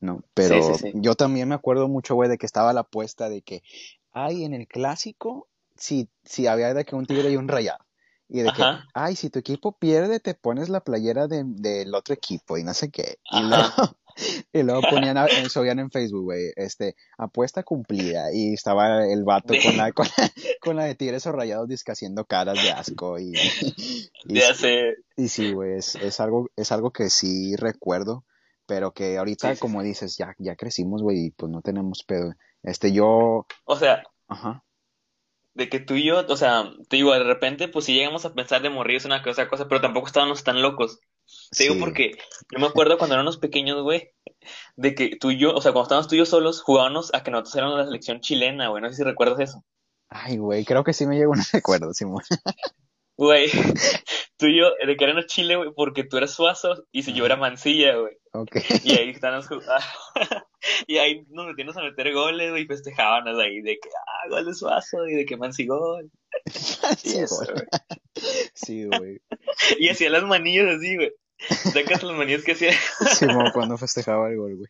¿no? Pero sí, yo también me acuerdo mucho, güey, de que estaba la apuesta de que, ay, en el clásico, si, si había de que un tigre y un rayado. Y de que, ay, si tu equipo pierde, te pones la playera de- del otro equipo y no sé qué. Y luego, y luego ponían, a- eh, subían en Facebook, güey, este, apuesta cumplida. Y estaba el vato con la, con la, con la de tigres o rayados disque haciendo caras de asco. Y, y, de hacer, y sí, güey, es, es algo, es algo que sí recuerdo, pero que ahorita, sí, como sí. dices, ya, ya crecimos, güey, y pues no tenemos pedo. Este, yo, O sea, ajá, de que tú y yo, o sea, te digo, de repente, pues sí llegamos a pensar de morir es una cosa, cosa, pero tampoco estábamos tan locos. Te digo sí. porque yo me acuerdo cuando éramos pequeños, güey, de que tú y yo, o sea, cuando estábamos tú y yo solos, jugábamos a que nosotros éramos la selección chilena, güey, no sé si recuerdas eso. Ay, güey, creo que sí me llegó un recuerdo, Simón. Güey, tú y yo, de que éramos Chile, güey, porque tú eras Suazo y si yo era Mancilla, güey. ok. Y ahí estábamos jugando. Y ahí nos metíamos a meter goles, güey, y festejábamos ahí de que, ah, gol de Suazo y de que Manci gol. Y Sí, eso, güey. Sí, güey. Y hacía las manillas así, güey. Sacas las manillas que hacía. Simón cuando festejaba el gol, güey.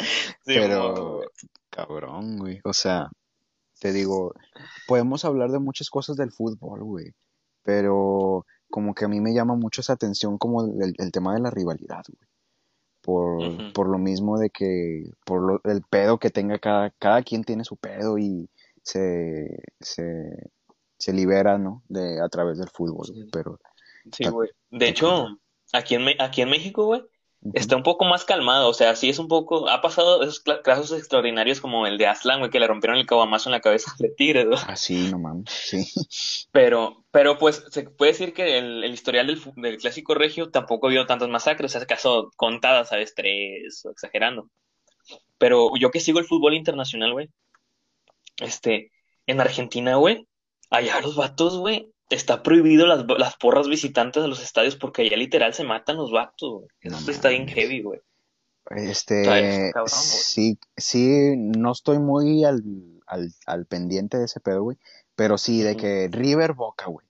Sí, Pero, cabrón, güey. O sea, te digo, podemos hablar de muchas cosas del fútbol, güey. Pero como que a mí me llama mucho esa atención como el, el tema de la rivalidad, güey. Por, por lo mismo de que, por lo- el pedo que tenga cada, cada quien tiene su pedo y se, se, se libera, ¿no? De, a través del fútbol, güey. Pero, sí, güey. De hecho, aquí en, aquí en México, güey, Está un poco más calmado. O sea, sí es un poco. Ha pasado esos casos extraordinarios como el de Aslan, güey, que le rompieron el caguamazo en la cabeza de Tigres, güey. Ah, sí, no mames, sí. Pero, pero pues se puede decir que el, el historial del, del clásico regio tampoco ha habido tantas masacres, o sea, acaso contadas, ¿sabes? Tres, o exagerando. Pero yo que sigo el fútbol internacional, güey, este, en Argentina, güey, allá los vatos, güey, está prohibido las, las porras visitantes a los estadios porque allá literal se matan los vatos, güey. No Eso está bien heavy, güey. Este, cabrón, sí, sí, no estoy muy al, al, al pendiente de ese pedo, güey, pero sí, de que River Boca, güey,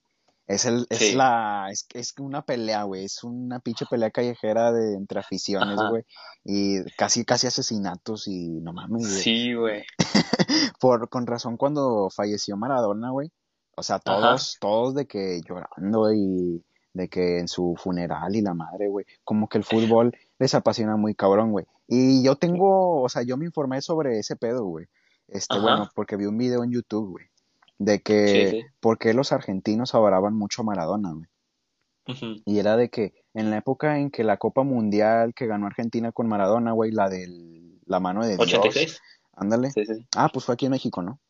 es el, es Sí, la, es, es una pelea, güey, es una pinche pelea callejera de entre aficiones, ajá, güey, y casi, casi asesinatos y no mames, güey, sí, güey, por, con razón cuando falleció Maradona, güey, o sea, ajá, todos, todos de que llorando y de que en su funeral y la madre, güey, como que el fútbol les apasiona muy cabrón, güey. Y yo tengo, o sea, yo me informé sobre ese pedo, güey. Este, bueno, porque vi un video en YouTube, güey, de que sí, por qué los argentinos adoraban mucho a Maradona, güey. Y era de que en la época en que la Copa Mundial que ganó Argentina con Maradona, güey, la del, la mano de Dios, 86, ándale. sí, sí, Ah, pues fue aquí en México, ¿no?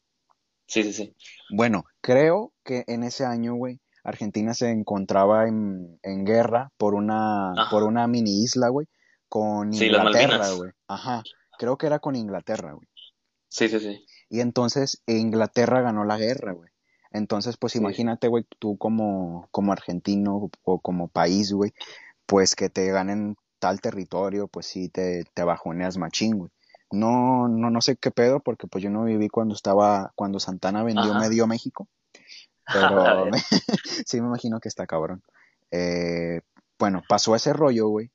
Sí, sí, sí, Bueno, creo que en ese año, güey, Argentina se encontraba en, en guerra por una, por una mini isla, güey, con sí, Inglaterra, Malvinas, güey. Ajá, creo que era con Inglaterra, güey. sí, sí, sí, Y entonces Inglaterra ganó la guerra, güey. Entonces, pues sí, imagínate, güey, tú como, como argentino o como país, güey, pues que te ganen tal territorio, pues sí te, te bajoneas machín, güey. No, no, no sé qué pedo, porque pues yo no viví cuando estaba, cuando Santana vendió ajá, medio México, a pero sí me imagino que está cabrón. Eh, bueno, pasó ese rollo, güey,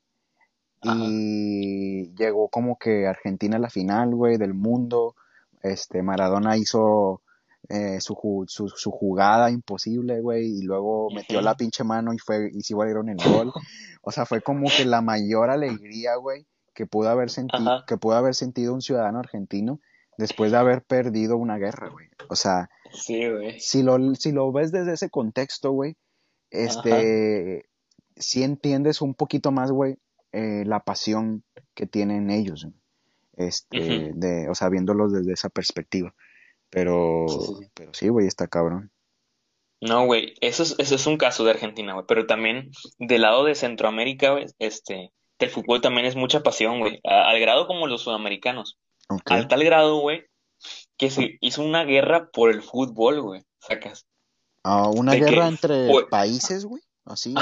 y llegó como que Argentina a la final, güey, del mundo. Este, Maradona hizo eh, su, ju- su, su jugada imposible, güey, y luego metió la pinche mano y fue, y sí valieron el gol. O sea, fue como que la mayor alegría, güey, que pudo haber senti ajá, que pudo haber sentido un ciudadano argentino después de haber perdido una guerra, güey. O sea, sí, güey, si lo, si lo ves desde ese contexto, güey, este, sí entiendes un poquito más, güey, eh, la pasión que tienen ellos, güey. este, de, o sea, viéndolos desde esa perspectiva. Pero, sí. pero sí, güey, está cabrón. No, güey, eso es, eso es un caso de Argentina, güey, pero también del lado de Centroamérica, güey, este, el fútbol también es mucha pasión, güey, al grado como los sudamericanos, al tal grado, güey, que se hizo una guerra por el fútbol, güey, sacas, Ah, una de que guerra entre países, güey, así,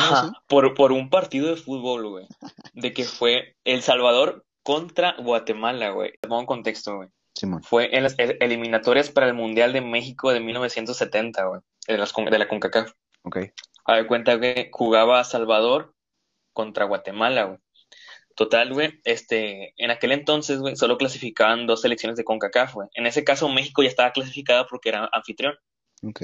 por, por un partido de fútbol, güey, de que fue El Salvador contra Guatemala, güey, te pongo en contexto, güey, Simón. fue en las el- eliminatorias para el Mundial de México de 1970, güey, de, las, de la CONCACAF. Ok. A ver, cuenta que jugaba Salvador contra Guatemala, güey. Total, güey, este, en aquel entonces, güey, solo clasificaban dos selecciones de CONCACAF, güey. En ese caso, México ya estaba clasificada porque era anfitrión. Ok.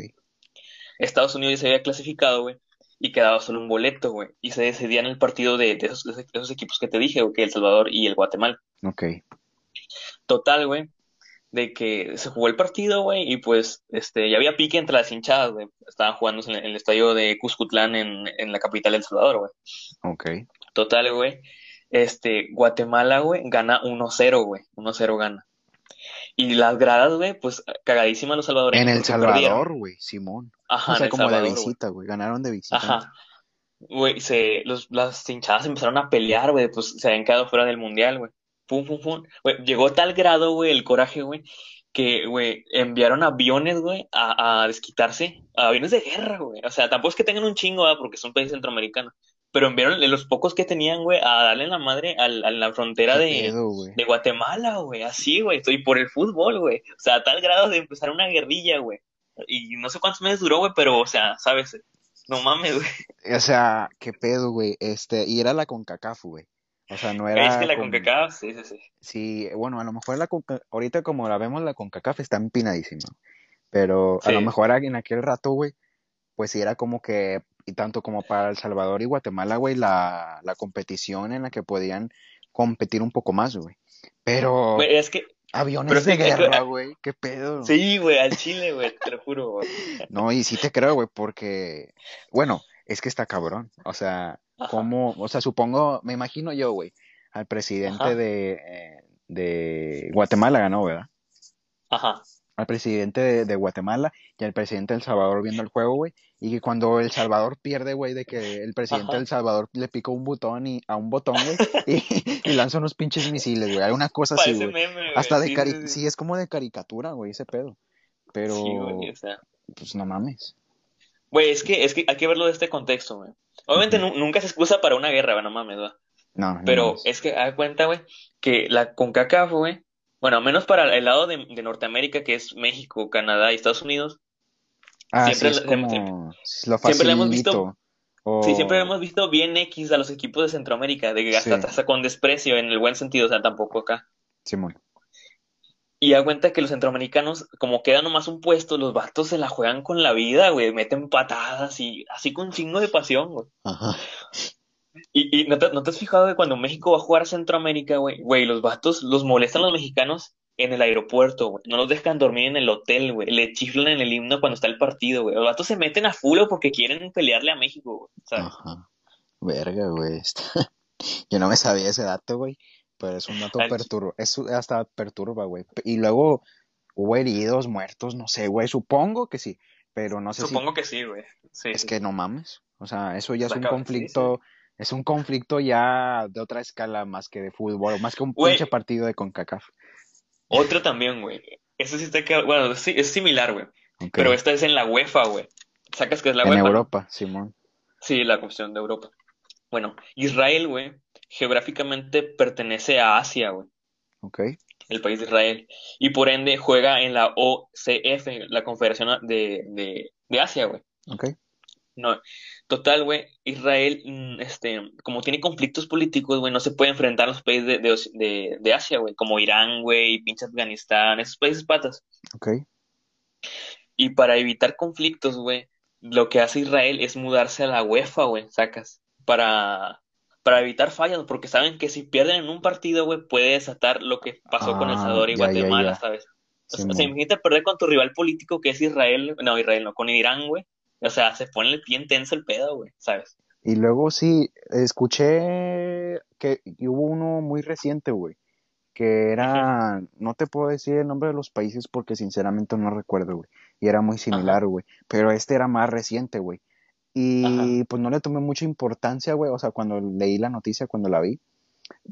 Estados Unidos ya se había clasificado, güey, y quedaba solo un boleto, güey. Y se decidía en el partido de, de esos, de esos equipos que te dije, güey, que El Salvador y el Guatemala. Ok. Total, güey, de que se jugó el partido, güey, y pues, este, ya había pique entre las hinchadas, güey. Estaban jugando en el, en el estadio de Cuscutlán en, en la capital de El Salvador, güey. Ok. Total, güey. Este, Guatemala, güey, gana 1-0, güey. 1-0 gana. Y las gradas, güey, pues cagadísimas los En salvadoreños El porque perdieron. Salvador, güey, Simón. Ajá, O en El como Salvador, visita, güey. Ganaron de visitante. Ajá. Güey, se, los, las hinchadas empezaron a pelear, güey, pues se habían quedado fuera del mundial, güey. Pum, pum, pum. Güey, llegó a tal grado, güey, el coraje, güey, que, güey, enviaron aviones, güey, a, a desquitarse, aviones de guerra, güey. O sea, tampoco es que tengan un chingo, ¿verdad? porque son países centroamericanos. Pero enviaron los pocos que tenían, güey, a darle la madre al- a, la frontera ¿Qué de, pedo, güey? de Guatemala, güey. Así, güey. Estoy por el fútbol, güey. O sea, a tal grado de empezar una guerrilla, güey. Y no sé cuántos meses duró, güey, pero, o sea, ¿sabes? No mames, güey. O sea, qué pedo, güey. Este, y era la CONCACAF, güey. O sea, no Es era que la con... CONCACAF, sí, sí, sí. Sí, bueno, a lo mejor la Conca- ahorita como la vemos, la CONCACAF está empinadísima. Pero a lo mejor en aquel rato, güey, pues sí era como que, y tanto como para El Salvador y Guatemala, güey, la, la competición en la que podían competir un poco más, güey. Pero Güey, es que, aviones pero de guerra, güey, qué pedo. sí, güey, al Chile, güey, te lo juro, güey. No, y sí te creo, güey, porque, bueno, es que está cabrón. O sea, como, o sea, supongo, me imagino yo, güey, al presidente ajá, de, eh, de Guatemala ganó, ¿verdad? ajá. Al presidente de, de Guatemala y al presidente de El Salvador viendo el juego, güey. Y que cuando El Salvador pierde, güey, de que el presidente Ajá. de El Salvador le pica un botón y a un botón, güey, y, y lanza unos pinches misiles, güey. Alguna cosa así, güey. meme, Hasta de Sí, cari sí, es como de caricatura, güey, ese pedo. Pero, Sí, güey, o sea. pues no mames. Güey, es que, es que hay que verlo de este contexto, güey. Obviamente nunca se excusa para una guerra, güey, no mames, güey. No, no Pero es que haz cuenta, güey, que la CONCACAF, güey, bueno, menos para el lado de, de Norteamérica, que es México, Canadá y Estados Unidos, Ah, sí, siempre, es le- siempre, como, lo siempre le hemos visto, sí, siempre hemos visto bien X a los equipos de Centroamérica, de que hasta, sí, hasta con desprecio en el buen sentido, o sea, tampoco acá. Simón. Y da cuenta que los centroamericanos, como queda nomás un puesto, los vatos se la juegan con la vida, güey, meten patadas y así con un chingo de pasión, güey. Ajá. Y, y ¿no te, no te has fijado que cuando México va a jugar a Centroamérica, güey, güey, los vatos los molestan los mexicanos en el aeropuerto, güey, no los dejan dormir en el hotel, güey, le chiflan en el himno cuando está el partido, güey, los vatos se meten a güey, porque quieren pelearle a México, güey, ¿sabes? Ajá. Verga, güey. Yo no me sabía ese dato, güey. Pero es un dato perturba. Es hasta perturba, güey. Y luego hubo heridos, muertos, no sé, güey. Supongo que sí. Pero no sé si Supongo que sí, güey, sí, es sí, que no mames. O sea, eso ya es un sí, conflicto. Es un conflicto ya de otra escala más que de fútbol, más que un Güey, pinche partido de CONCACAF. otro también, güey, eso sí está, ca- bueno, sí, es similar, güey, pero esta es en la UEFA, güey, ¿sacas que es la En UEFA, no? Europa, Simón. Sí, la cuestión de Europa. Bueno, Israel, güey, geográficamente pertenece a Asia, güey, Ok. el país de Israel, y por ende juega en la OCF, la Confederación de, de, de Asia, güey. Ok. No, total, güey, Israel, mm, este, como tiene conflictos políticos, güey, no se puede enfrentar a los países de, de, de, de Asia, güey, como Irán, güey, pinche Afganistán, esos países patas. Ok. Y para evitar conflictos, güey, lo que hace Israel es mudarse a la UEFA, güey, sacas, para, para evitar fallas, porque saben que si pierden en un partido, güey, puede desatar lo que pasó con El Ah, Salvador y ya, Guatemala, ya. ¿sabes? O sea, o sea, Simón. imagínate perder con tu rival político que es Israel, no, Israel no, con Irán, güey. O sea, se pone el pie intenso el pedo, güey, ¿sabes? Y luego sí, escuché que hubo uno muy reciente, güey, que era, no te puedo decir el nombre de los países porque sinceramente no recuerdo, güey, y era muy similar, güey, pero este era más reciente, güey. Y pues no le tomé mucha importancia, güey, o sea, cuando leí la noticia, cuando la vi,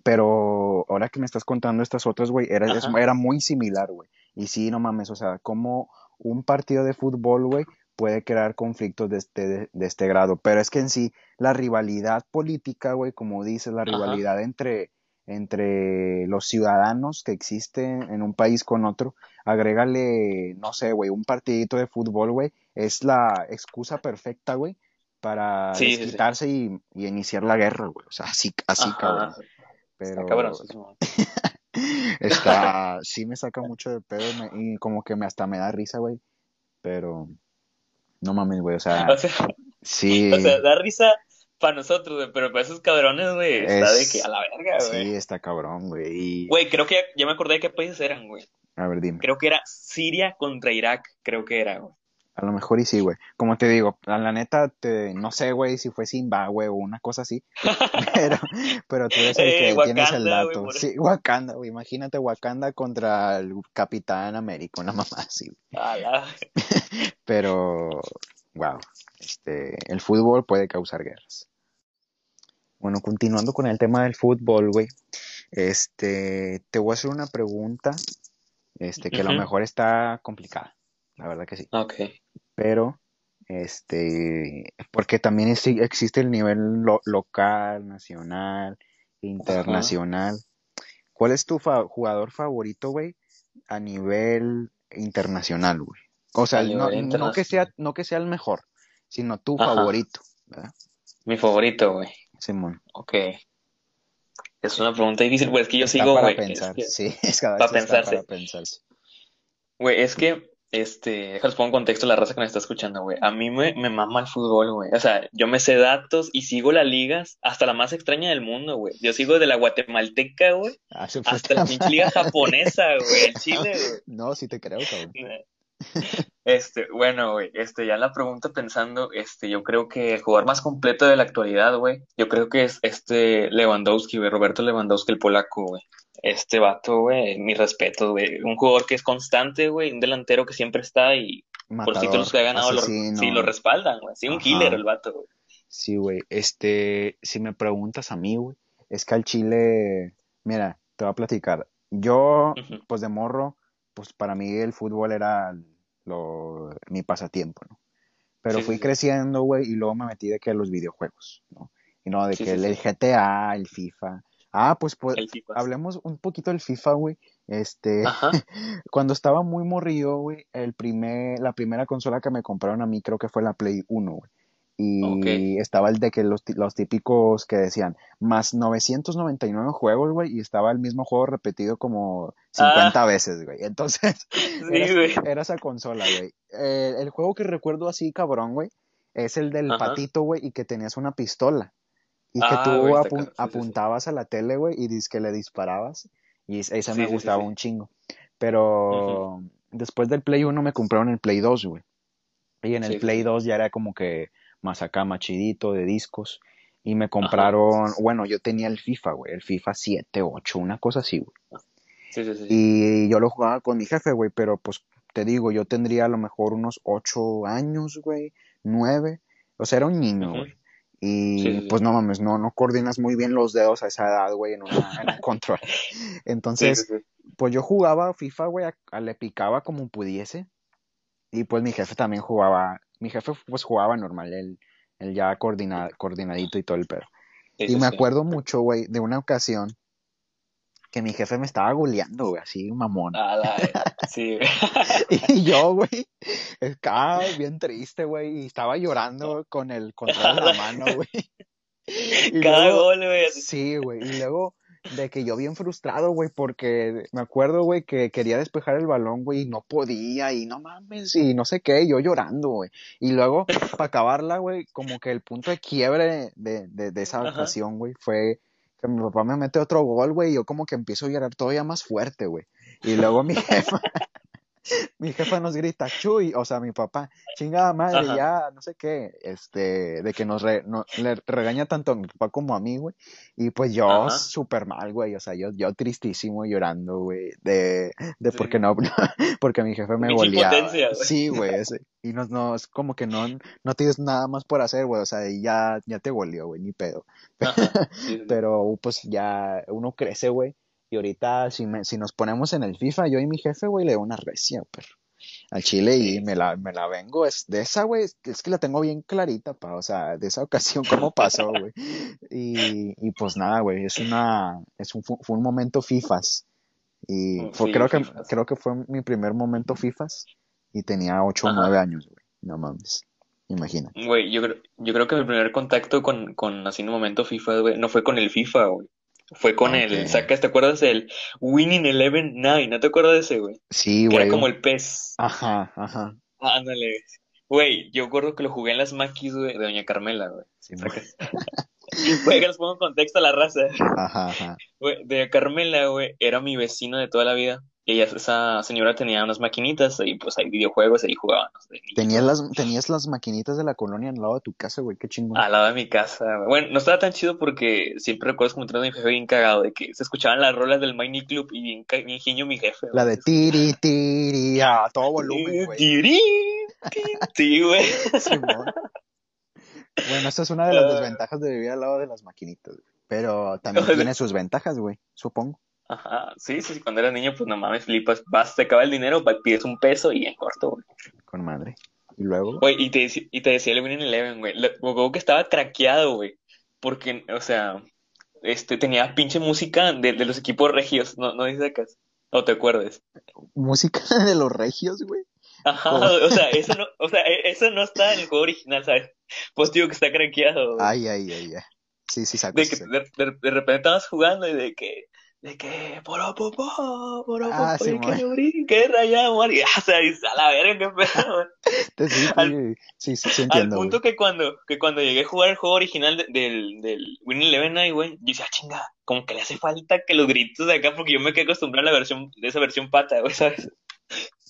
pero ahora que me estás contando estas otras, güey, era, era muy similar, güey. Y sí, no mames, o sea, como un partido de fútbol, güey, puede crear conflictos de este, de, este grado. Pero es que en sí, la rivalidad política, güey, como dices, la rivalidad entre, entre los ciudadanos que existen en un país con otro, agrégale, no sé, güey, un partidito de fútbol, güey, es la excusa perfecta, güey, para desquitarse Y, iniciar la guerra, güey. O sea, así, así cabrón. Pero... Está cabrón. Está, sí me saca mucho de pedo y como que me hasta me da risa, güey. Pero no mames, güey, o sea, sí. O sea, da risa para nosotros, güey, pero para esos cabrones, güey, está de que a la verga, güey. Sí, está cabrón, güey. Güey, creo que ya, me acordé de qué países eran, güey. A ver, dime. Creo que era Siria contra Irak, creo que era, güey. A lo mejor y sí, güey. Como te digo, la, neta, te, no sé, güey, si fue Zimbabue o una cosa así. pero, pero tú eres el que eh, tienes el dato. sí, Wakanda, güey. Imagínate Wakanda contra el Capitán América, una mamá así. pero, wow. Este, el fútbol puede causar guerras. Bueno, continuando con el tema del fútbol, güey. Este, te voy a hacer una pregunta, este, que a lo mejor está complicada la verdad que sí. Ok. Pero, este, porque también existe el nivel local, nacional, internacional. ¿Cuál es tu jugador favorito, güey, a nivel internacional, güey? O sea, no, que sea, no que sea el mejor, sino tu favorito, ¿verdad? Mi favorito, güey. Simón. Ok. Es una pregunta difícil, pues es que yo sigo, güey. Para pensar, sí, es cada vez para, para pensarse. Güey, es que este, déjales pongo en contexto la raza que me está escuchando, güey. A mí me, me mama el fútbol, güey. O sea, yo me sé datos y sigo las ligas hasta la más extraña del mundo, güey. Yo sigo de la guatemalteca, güey, ah, hasta la liga japonesa, güey, el Chile, güey. No, sí te creo, cabrón. Este, bueno, güey, este, ya la pregunta pensando, este, yo creo que el jugador más completo de la actualidad, güey, yo creo que es este Lewandowski, güey, Roberto Lewandowski, el polaco, güey. Este vato, güey, mi respeto, güey. Un jugador que es constante, güey, un delantero que siempre está y por títulos que ha ganado, lo, sí, lo respaldan, güey. Sí, un killer el vato, güey. Sí, güey, este, si me preguntas a mí, güey, es que al Chile, mira, te voy a platicar. Yo, pues de morro, pues para mí el fútbol era lo, mi pasatiempo, ¿no? Pero fui creciendo, güey, y luego me metí de que los videojuegos, ¿no? Y no, de que el, GTA, el FIFA. Ah, pues, pues hablemos un poquito del FIFA, güey. Este, cuando estaba muy morrido, güey, el primer, la primera consola que me compraron a mí creo que fue la Play 1, güey. Y estaba el de que los, los, típicos que decían más 999 juegos, güey, y estaba el mismo juego repetido como 50 ah. veces, güey. Entonces, era, esa consola, güey. Eh, el juego que recuerdo así, cabrón, güey, es el del patito, güey, y que tenías una pistola. Y que ah, tú apuntabas a la tele, güey, y dices que le disparabas. Y esa me gustaba un chingo. Pero después del Play 1 me compraron el Play 2, güey. Y en el Play 2 ya era como que más acá machidito de discos. Y me compraron, bueno, yo tenía el FIFA, güey, el FIFA 7, 8, una cosa así, güey. Sí, sí, sí. Y yo lo jugaba con mi jefe, güey, pero pues te digo, yo tendría a lo mejor unos 8 años, güey, 9. O sea, era un niño, güey. Y pues no mames, no, no coordinas muy bien los dedos a esa edad, güey, en, un control. Entonces, pues yo jugaba FIFA, güey, le picaba como pudiese. Y pues mi jefe también jugaba mi jefe pues jugaba normal, él, él ya coordinadito y todo el perro. y me acuerdo mucho, güey, de una ocasión que mi jefe me estaba goleando, güey, así mamón. sí, y yo, güey, estaba bien triste, güey, y estaba llorando con el control en la mano, güey. Cada gol, güey. Sí, güey, y luego de que yo bien frustrado, güey, porque me acuerdo, güey, que quería despejar el balón, güey, y no podía, y no mames, y no sé qué, yo llorando, güey. Y luego, para acabarla, güey, como que el punto de quiebre de, de, de esa ocasión, güey, fue que mi papá me mete otro gol, güey, yo como que empiezo a llorar todavía más fuerte, güey. Y luego mi jefa, mi jefa nos grita, Chuy, o sea, mi papá, chingada madre, Ajá. ya, no sé qué, este, de que nos re- no- le regaña tanto a mi papá como a mí, güey. Y pues yo súper mal, güey, o sea, yo, yo tristísimo llorando, güey, de, de Sí. porque no, porque mi jefe me güey. Sí, güey, ese- y no, no, es como que no, no tienes nada más por hacer, güey, o sea, y ya, ya te goleó, güey, ni pedo. Sí, sí. Pero pues ya uno crece, güey. Y ahorita si, me, si nos ponemos en el FIFA, yo y mi jefe, güey, le doy una recia, perro. Al chile y me la, me la vengo. Es, de esa, güey, es, que la tengo bien clarita, pa. O sea, de esa ocasión, cómo pasó, güey. Y, y pues nada, güey, es una, es un, fu- fue un momento FIFAs. Y fue, sí, creo que, fifas. creo que fue mi primer momento FIFAs. Y tenía 8 o Ajá. 9 años, güey. No mames. Imagina. Güey, yo creo, yo creo que mi primer contacto con, con así en un momento FIFA, güey, no fue con el FIFA, güey. Fue con Ok. el, sacas, ¿te acuerdas del Winning Eleven Nine? ¿No te acuerdas de ese, güey? Sí, Que era güey. como el pez. Ajá, ajá. Ándale. Güey, yo recuerdo que lo jugué en las maquis, güey, de Doña Carmela, güey. Sí. Güey, que les pongo en contexto a la raza. Ajá, ajá. Güey, Doña Carmela, güey, era mi vecino de toda la vida. Y ella, esa señora tenía unas maquinitas y pues hay videojuegos y ahí niños. Tenías las, tenías las maquinitas de la colonia al lado de tu casa, güey, qué chingón. Al lado de mi casa, güey. Bueno, no estaba tan chido porque siempre recuerdo como entrando mi jefe bien cagado de que se escuchaban las rolas del Miney Club y bien, bien genio mi jefe. La de tiri, tiri, a todo volumen, güey. Tirín, Sí, güey. Simón. Bueno, esa es una de las Ah. desventajas de vivir al lado de las maquinitas, güey. Pero también tiene sus ventajas, güey, supongo. Ajá, sí, sí, sí, cuando eras niño, pues no mames, flipas, vas, te acaba el dinero, pides un peso y en corto, güey. Con madre. Y luego, Güey, y te, y te decía el Winning Eleven, güey, lo- que estaba craqueado, güey, porque, o sea, este, tenía pinche música de, de los equipos regios, no, no dices acá, o te acuerdes. música de los regios, güey. Ajá, o sea, eso no, o sea, e- eso no está en el juego original, ¿sabes? Pues digo que está craqueado, güey. Ay, ay, ay, ay. Sí, sí, saco. De que saco. de, de- de repente estabas jugando y de que, de que, poropopo, poropopo, Ah, y sí, que man. yo brinque, rayado, y, o sea, a la verga, qué pedo, Sí, al- sí, sí, sí, sí Al entiendo, punto güey. que cuando, que cuando llegué a jugar el juego original de- del, del Winning Eleven güey, yo decía, "Ah, chinga, como que le hace falta que los gritos de acá, porque yo me quedé acostumbrado a la versión, de esa versión pata, güey, ¿sabes?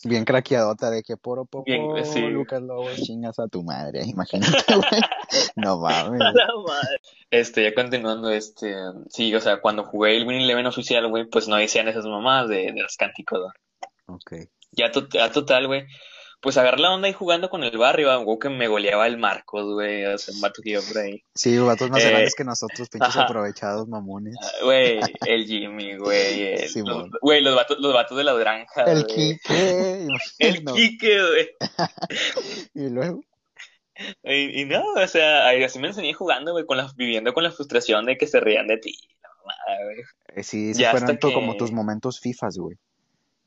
Bien craqueadota de que poro Bien, sí. Lucas Lobos, chingas a tu madre, imagínate, güey. No mames. La madre. Este, ya continuando, este, sí, o sea, cuando jugué el Winning Eleven oficial, güey, pues no decían esas mamás de, de los cánticos, güey. Ok. Ya, to- ya total, güey. Pues agarré la onda ahí jugando con el barrio, güey, que me goleaba el Marcos, güey, o sea, un vato que iba por ahí. Sí, vatos más Eh, grandes que nosotros, pinches ajá. aprovechados, mamones. Ah, Güey, el Jimmy, güey, el- Simón. los, güey, los vatos, los vatos de la granja, El güey. Quique. El no. Quique, güey. Y luego, Y, y no, o sea, así me enseñé jugando, güey, con la, viviendo con la frustración de que se rían de ti. güey. eh, sí, sí fueron que- como tus momentos fifas, güey.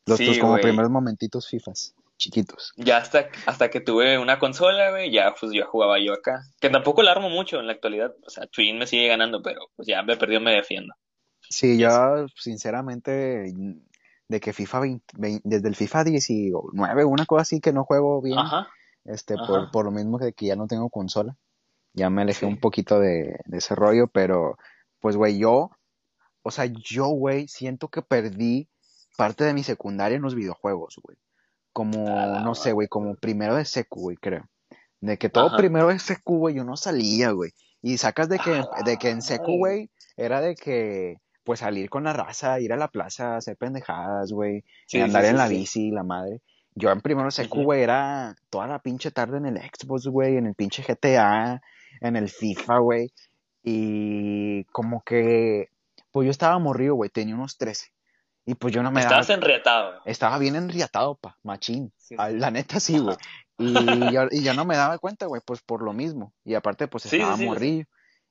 Los Sí, tus como güey. primeros momentitos fifas, chiquitos. Ya hasta, hasta que tuve una consola, güey, ya pues ya jugaba yo acá. Que tampoco la armo mucho en la actualidad. O sea, Twin me sigue ganando, pero pues ya me perdió, me defiendo. Sí, yo sinceramente de que FIFA 20 vein- desde el FIFA 19, una cosa así que no juego bien, Ajá. este ajá. por, por lo mismo de que ya no tengo consola. Ya me alejé Sí. un poquito de, de ese rollo, pero pues güey, yo o sea, yo güey siento que perdí parte de mi secundaria en los videojuegos, güey. Como no sé, güey, como primero de secu, güey, creo. De que todo Ajá. primero de secu, güey, yo no salía, güey. Y sacas de que, de que en secu, güey, era de que, pues salir con la raza, ir a la plaza, hacer pendejadas, güey, Sí, andar sí, en sí, la bici, la madre. Yo en primero de secu, güey, era toda la pinche tarde en el Xbox, güey, en el pinche GTA, en el FIFA, güey. Y como que, pues yo estaba morrido, güey, tenía unos 13. Y pues yo no me daba Estabas enriatado, güey. estaba bien enriatado, pa, machín. Sí. La neta sí, güey. Y yo, y yo no me daba cuenta, güey, pues por lo mismo. Y aparte, pues estaba sí, sí. morrillo.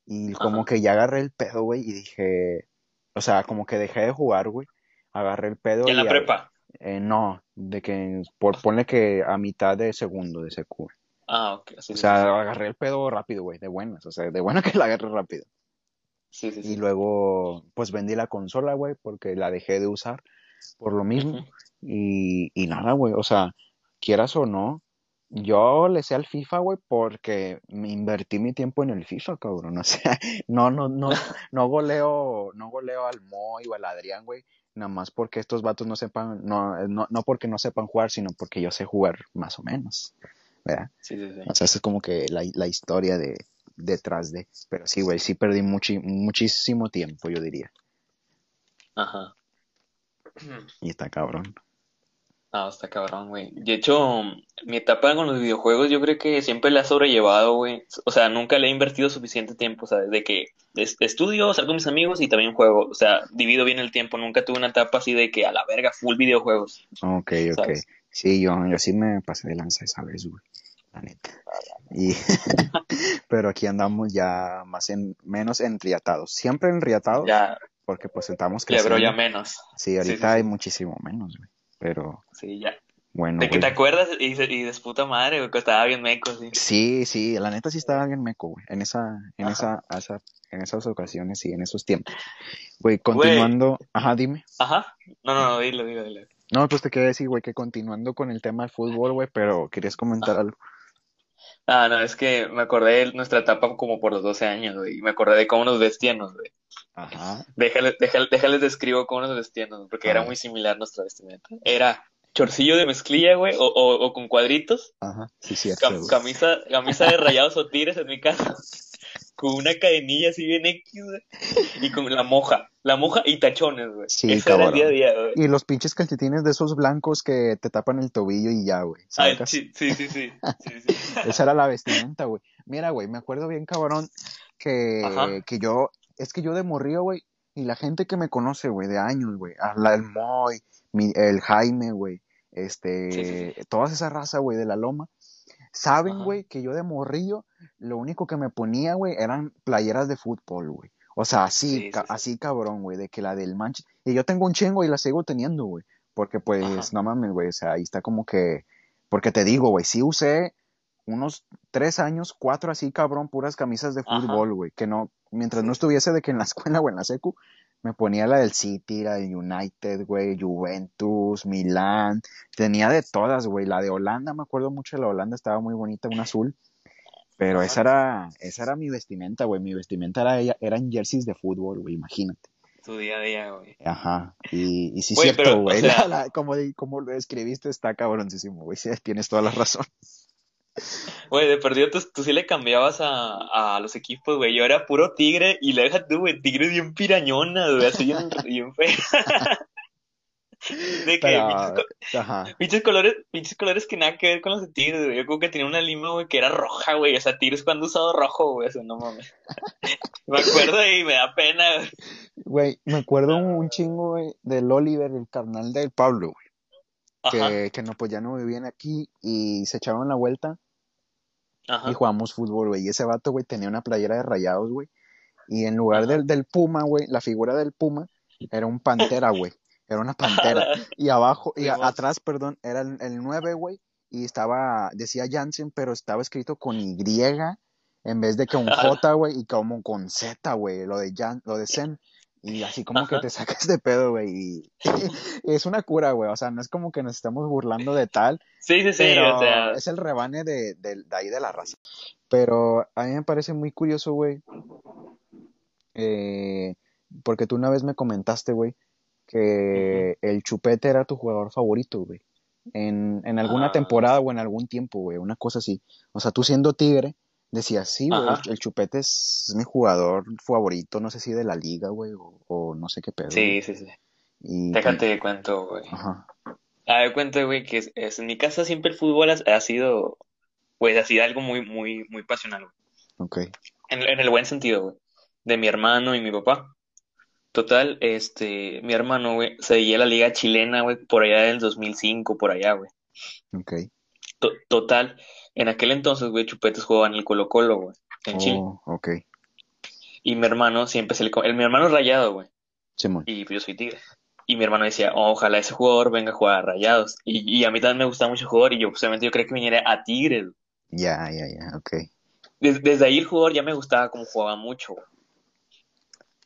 Y como Ajá. que ya agarré el pedo, güey, y dije, o sea, como que dejé de jugar, güey. Agarré el pedo Y en la prepa. eh, no, de que, por, ponle que a mitad de segundo de secu. güey. Ah, ok. Sí, O sí, sea, agarré el pedo rápido, güey, de buenas. O sea, de buena que la agarré rápido. Sí, sí, sí, Y luego, pues vendí la consola, güey, porque la dejé de usar por lo mismo. Y, y nada, güey, o sea, quieras o no, yo le sé al FIFA, güey, porque me invertí mi tiempo en el FIFA, cabrón. O sea, no, no, no, no goleo, no goleo al Moy o al Adrián, güey, nada más porque estos vatos no sepan, no, no, no porque no sepan jugar, sino porque yo sé jugar más o menos, ¿verdad? Sí, sí, sí. O sea, esa es como que la, la historia de detrás de, pero sí, güey, sí perdí muchi- muchísimo tiempo, yo diría, Ajá. y está cabrón. Ah, está cabrón, güey. De hecho, mi etapa con los videojuegos yo creo que siempre la he sobrellevado, güey. O sea, nunca le he invertido suficiente tiempo, ¿sabes? De que es- estudio, salgo con mis amigos y también juego. O sea, divido bien el tiempo. Nunca tuve una etapa así de que a la verga, full videojuegos, Ok, ok. ¿sabes? Sí, yo, yo sí me pasé de lanza esa vez, güey. La neta. Y, pero aquí andamos ya más en, menos enriatados. Siempre enriatados, Ya, porque pues estamos ya, pero ya creciendo. menos. Sí, ahorita sí, hay muchísimo menos, güey. Pero Sí, ya. bueno, De que güey. te acuerdas y, y de puta madre, güey, que estaba bien meco, sí. Sí, sí, la neta sí estaba bien meco, güey. En esa, en esa, esa, en esas ocasiones y en esos tiempos. Güey, Güey, continuando, ajá, dime. ajá. No, no, no, dilo, dilo, dilo. No, pues te quería decir, güey, que continuando con el tema del fútbol, güey, pero querías comentar Ajá. algo. Ah, no, es que me acordé de nuestra etapa como por los 12 años, güey. Y me acordé de cómo nos vestíamos, güey. Ajá, Déjale, déjale, déjales describo cómo nos vestíamos, porque era muy similar nuestra vestimenta. Era chorcillo de mezclilla, güey, o, o, o con cuadritos, Ajá, sí, cierto, cam- camisa, camisa de rayados o tigres en mi caso, con una cadenilla así bien X, güey, y con la moja, la moja y tachones, güey. Sí, Ese era el día a cabrón. día, güey. Y los pinches calcetines de esos blancos que te tapan el tobillo y ya, güey, Ay, sí, sí, sí, sí, sí, sí. Esa era la vestimenta, güey. Mira, güey, me acuerdo bien, cabrón, Ajá, que, que yo, es que yo de morrío, güey, y la gente que me conoce, güey, de años, güey, el Moy, mi- el Jaime, güey, sí, sí, este, sí. toda esa raza, güey, de la loma, saben, güey, que yo de morrillo, lo único que me ponía, güey, eran playeras de fútbol, güey. O sea, así, sí, ca- sí, sí. así cabrón, güey, de que la del Manchester, y yo tengo un chingo y la sigo teniendo, güey, porque pues, Ajá, no mames, güey, o sea, ahí está como que, porque te digo, güey, sí usé unos tres años, cuatro así, cabrón, puras camisas de fútbol, güey, que no, mientras no estuviese de que en la escuela o en la secu, me ponía la del City, la del United, güey, Juventus, Milán, tenía de todas, güey, la de Holanda, me acuerdo mucho de la Holanda, estaba muy bonita, una azul, pero esa era, esa era mi vestimenta, güey, mi vestimenta era, eran jerseys de fútbol, güey, imagínate. tu día a día, güey. Ajá, y, y sí Güey, cierto, o güey, la, sea, como, como lo describiste está cabroncísimo, güey, sí, tienes toda la razón. Güey, de perdido tú, tú sí le cambiabas a, a los equipos, güey. Yo era puro tigre y la deja tú, güey. Tigre bien pirañona, güey. Así bien, bien fea. De que pinches, colores, pinches colores que nada que ver con los de tigres, güey. Yo creo que tenía una lima, güey, que era roja, güey. O sea, tigres cuando usado rojo, güey. Eso no mames. Me acuerdo y me da pena, güey. güey, me acuerdo un chingo, güey, del Oliver, el carnal del Pablo, güey, que, que no, pues ya no vivían aquí y se echaron la vuelta y jugamos fútbol, güey, y ese vato, güey, tenía una playera de rayados, güey, y en lugar del, del puma, güey, la figura del puma era un pantera, güey, era una pantera, y abajo, y a- atrás, perdón, era el, el 9, güey, y estaba, decía Jansen, pero estaba escrito con Y en vez de con J, güey, y como con Z, güey, lo de Jan, lo de Zen. Y así como que te sacas de pedo, güey. Y es una cura, güey. O sea, no es como que nos estamos burlando de tal, Sí, sí, sí, o pero sea, es el rebane de, de, de ahí de la raza. Pero a mí me parece muy curioso, güey, eh, porque tú una vez me comentaste, güey, que el Chupete era tu jugador favorito, güey. En, en alguna Ah, temporada o en algún tiempo, güey, una cosa así. O sea, tú siendo Tigre, decías, sí, güey, el, Chupete es, mi jugador favorito, no sé si de la liga, güey, o, o no sé qué pedo. Sí, sí, sí. Y, Déjate de cuento, güey. ajá, A ver, cuenta, güey, que es, es- en mi casa siempre el fútbol ha, ha sido, pues, ha sido algo muy, muy, muy pasional, güey. ok, En, en el buen sentido, güey. De mi hermano y mi papá. Total, este, mi hermano, güey, seguía la liga chilena, güey, por allá del 2005, por allá, güey. ok. To- total, en aquel entonces, güey, Chupetes jugaba en el Colo-Colo, güey, en Chile. Oh, ok, Y mi hermano siempre se le... El, mi hermano es rayado, güey, Simón. y yo soy tigre. Y mi hermano decía, "Oh, ojalá ese jugador venga a jugar a Rayados. Y, y a mí también me gustaba mucho el jugador, y yo, obviamente, yo creía que viniera a Tigres. Ya, ya, ya, ok. Des- desde ahí el jugador ya me gustaba como jugaba mucho, güey.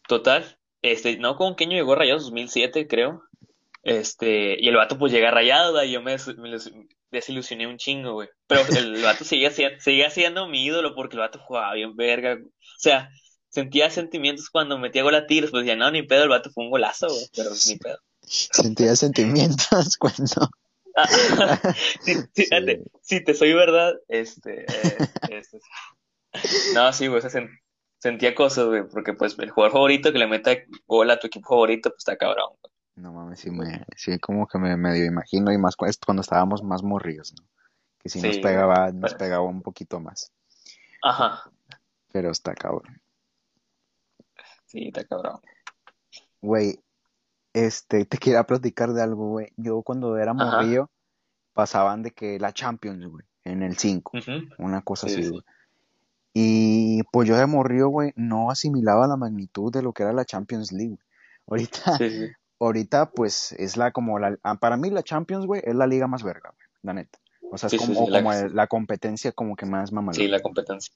Total, este, no, con qué año llegó a Rayados, 2007, creo. Este, y el vato pues llega güey, y yo me, desilusioné un chingo, güey. Pero el vato seguía, siendo- seguía siendo mi ídolo porque el vato jugaba bien verga. güey. O sea, sentía sentimientos cuando metía gol a Tigres, pues decía, no, ni pedo, el vato fue un golazo, güey, pero ni pedo. Sentía sentimientos cuando... sí, sí, fíjate, si te soy verdad, este, eh, este, no, sí, güey, se sentía cosas, güey, porque pues el jugador favorito que le meta gol a tu equipo favorito, pues está cabrón, güey. No mames, sí, me, sí como que me medio imagino, y más cu- cuando estábamos más morrillos, ¿no? Que sí nos Sí, pegaba, nos pegaba un poquito más, Ajá, pero está cabrón. sí, está cabrón. Güey, este, te quería platicar de algo, güey. Yo cuando era Ajá, morrillo, pasaban de que la Champions, güey, en el 5, ujú, una cosa Sí, así, sí, güey. Y pues yo de morrillo, güey, no asimilaba la magnitud de lo que era la Champions League, güey. Ahorita, sí, sí, ahorita, pues, es la como la, ah, para mí la Champions, güey, es la liga más verga, güey, la neta. O sea, es sí, sí, como, sí, la, como el- la competencia como que más sí, mamalona. la competencia.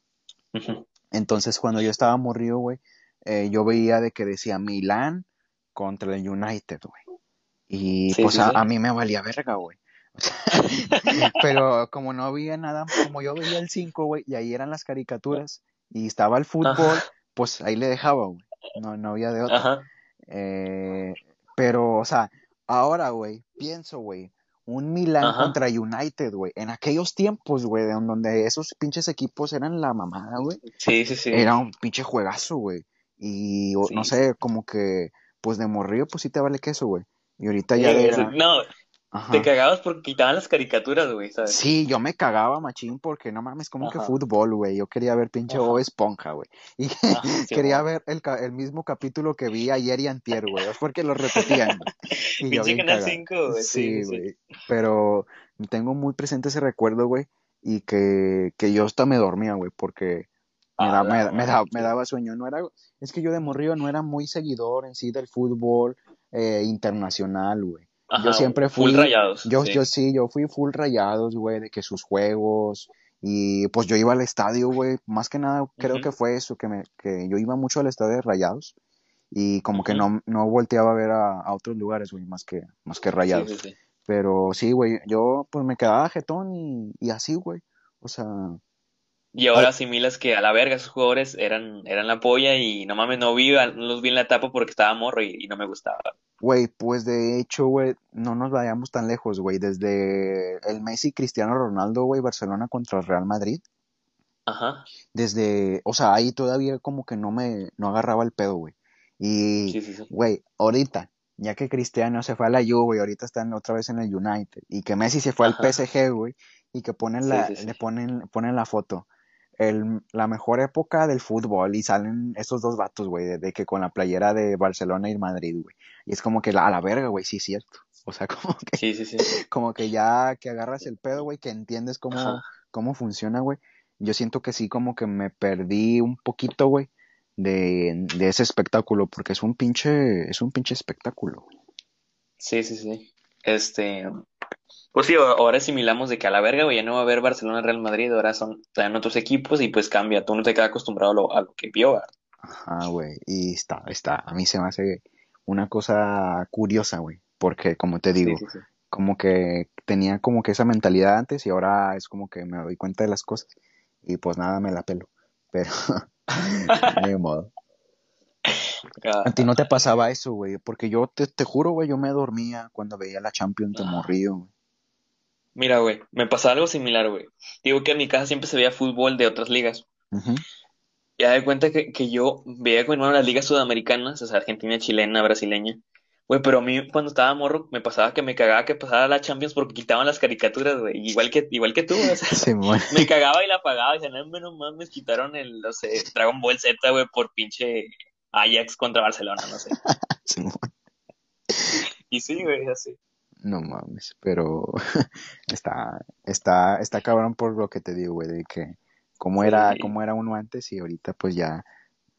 Entonces, cuando yo estaba morrillo, güey, eh, yo veía de que decía Milán contra el United, güey. Y Sí, pues sí, a, sí. a mí me valía verga, güey. Pero como no había nada, como yo veía el 5, güey, y ahí eran las caricaturas, y estaba el fútbol, Ajá, pues ahí le dejaba, güey. No, no había de otra. ajá, Eh, pero, o sea, ahora, güey, pienso, güey, un Milán ajá, contra United, güey, en aquellos tiempos, güey, de don- donde esos pinches equipos eran la mamada, güey, sí, sí, sí, era un pinche juegazo, güey. Y no sé, como que, pues de morrillo, pues sí te vale queso, güey. Y ahorita ya Eh, de ese- te cagabas porque quitaban las caricaturas, güey, ¿sabes? Sí, yo me cagaba, machín, porque no mames, como que fútbol, güey. Yo quería ver pinche Bob Esponja, güey. Y ajá, sí, quería güey. ver el, ca- el mismo capítulo que vi ayer y antier, güey. Es porque lo repetían. Y yo bien Canal cagado. 5, güey, sí, güey. Pero tengo muy presente ese recuerdo, güey. Y que, que yo hasta me dormía, güey, porque me, da, me, me, da- me daba sueño. No era, es que yo de morrillo no era muy seguidor en sí del fútbol eh, internacional, güey. Yo siempre full fui, rayados, yo, yo sí. sí, yo fui full rayados, güey, de que sus juegos, y pues yo iba al estadio, güey, más que nada creo que fue eso, que, me, que yo iba mucho al estadio de rayados, y como que no, no volteaba a ver a, a otros lugares, güey, más que, más que Sí, rayados. sí, sí. Pero sí, güey, yo pues me quedaba jetón y, y así, güey, o sea, Y ahora asimilas que a la verga esos jugadores eran, eran la polla y no mames, no vi, no los vi en la etapa porque estaba morro y, y no me gustaba. Güey, pues de hecho, güey, no nos vayamos tan lejos, güey, desde el Messi Cristiano Ronaldo, güey, Barcelona contra el Real Madrid. Ajá, desde, o sea, ahí todavía como que no me, no agarraba el pedo, güey. Y, sí, sí, sí. güey, ahorita, ya que Cristiano se fue a la Juve y ahorita están otra vez en el United, y que Messi se fue al PSG, güey, y que ponen la, le ponen, ponen la foto, el, la mejor época del fútbol, y salen estos dos vatos, güey, de, de que con la playera de Barcelona y Madrid, güey. Y es como que la- a la verga, güey, sí es cierto. O sea, como que, Sí, sí, sí. como que ya que agarras el pedo, güey, que entiendes cómo, Ajá. cómo funciona, güey. Yo siento que sí, como que me perdí un poquito, güey, de, de ese espectáculo, porque es un pinche, es un pinche espectáculo. Sí, sí, sí. Este, pues sí, ahora asimilamos de que a la verga, güey, ya no va a haber Barcelona Real Madrid, ahora son, traen otros equipos y pues cambia, tú no te quedas acostumbrado a lo, a lo que vio, ¿verdad? Ajá, güey. Y está, está, a mí se me hace una cosa curiosa, güey, porque como te digo, sí, sí. como que tenía como que esa mentalidad antes y ahora es como que me doy cuenta de las cosas y pues nada, me la pelo. Pero, de modo. A ti no te pasaba eso, güey, porque yo te, te juro, güey, yo me dormía cuando veía la Champions de Ah. morrillo. güey. Mira, güey, me pasaba algo similar, güey. Digo que en mi casa siempre se veía fútbol de otras ligas. Ya de cuenta que, que yo veía con mi hermano las ligas sudamericanas, o sea, Argentina, chilena, brasileña. Güey, pero a mí cuando estaba morro me pasaba que me cagaba que pasara la Champions porque quitaban las caricaturas, güey. Igual que, igual que tú, o sea, me cagaba y la apagaba. Y decía, no, menos mames, quitaron el, no sé, Dragon Ball Z, güey, por pinche Ajax contra Barcelona, no sé. Simón. Y sí, güey, así. No mames, pero está, está, está cabrón por lo que te digo, güey, de que cómo era, Sí. cómo era uno antes y ahorita pues ya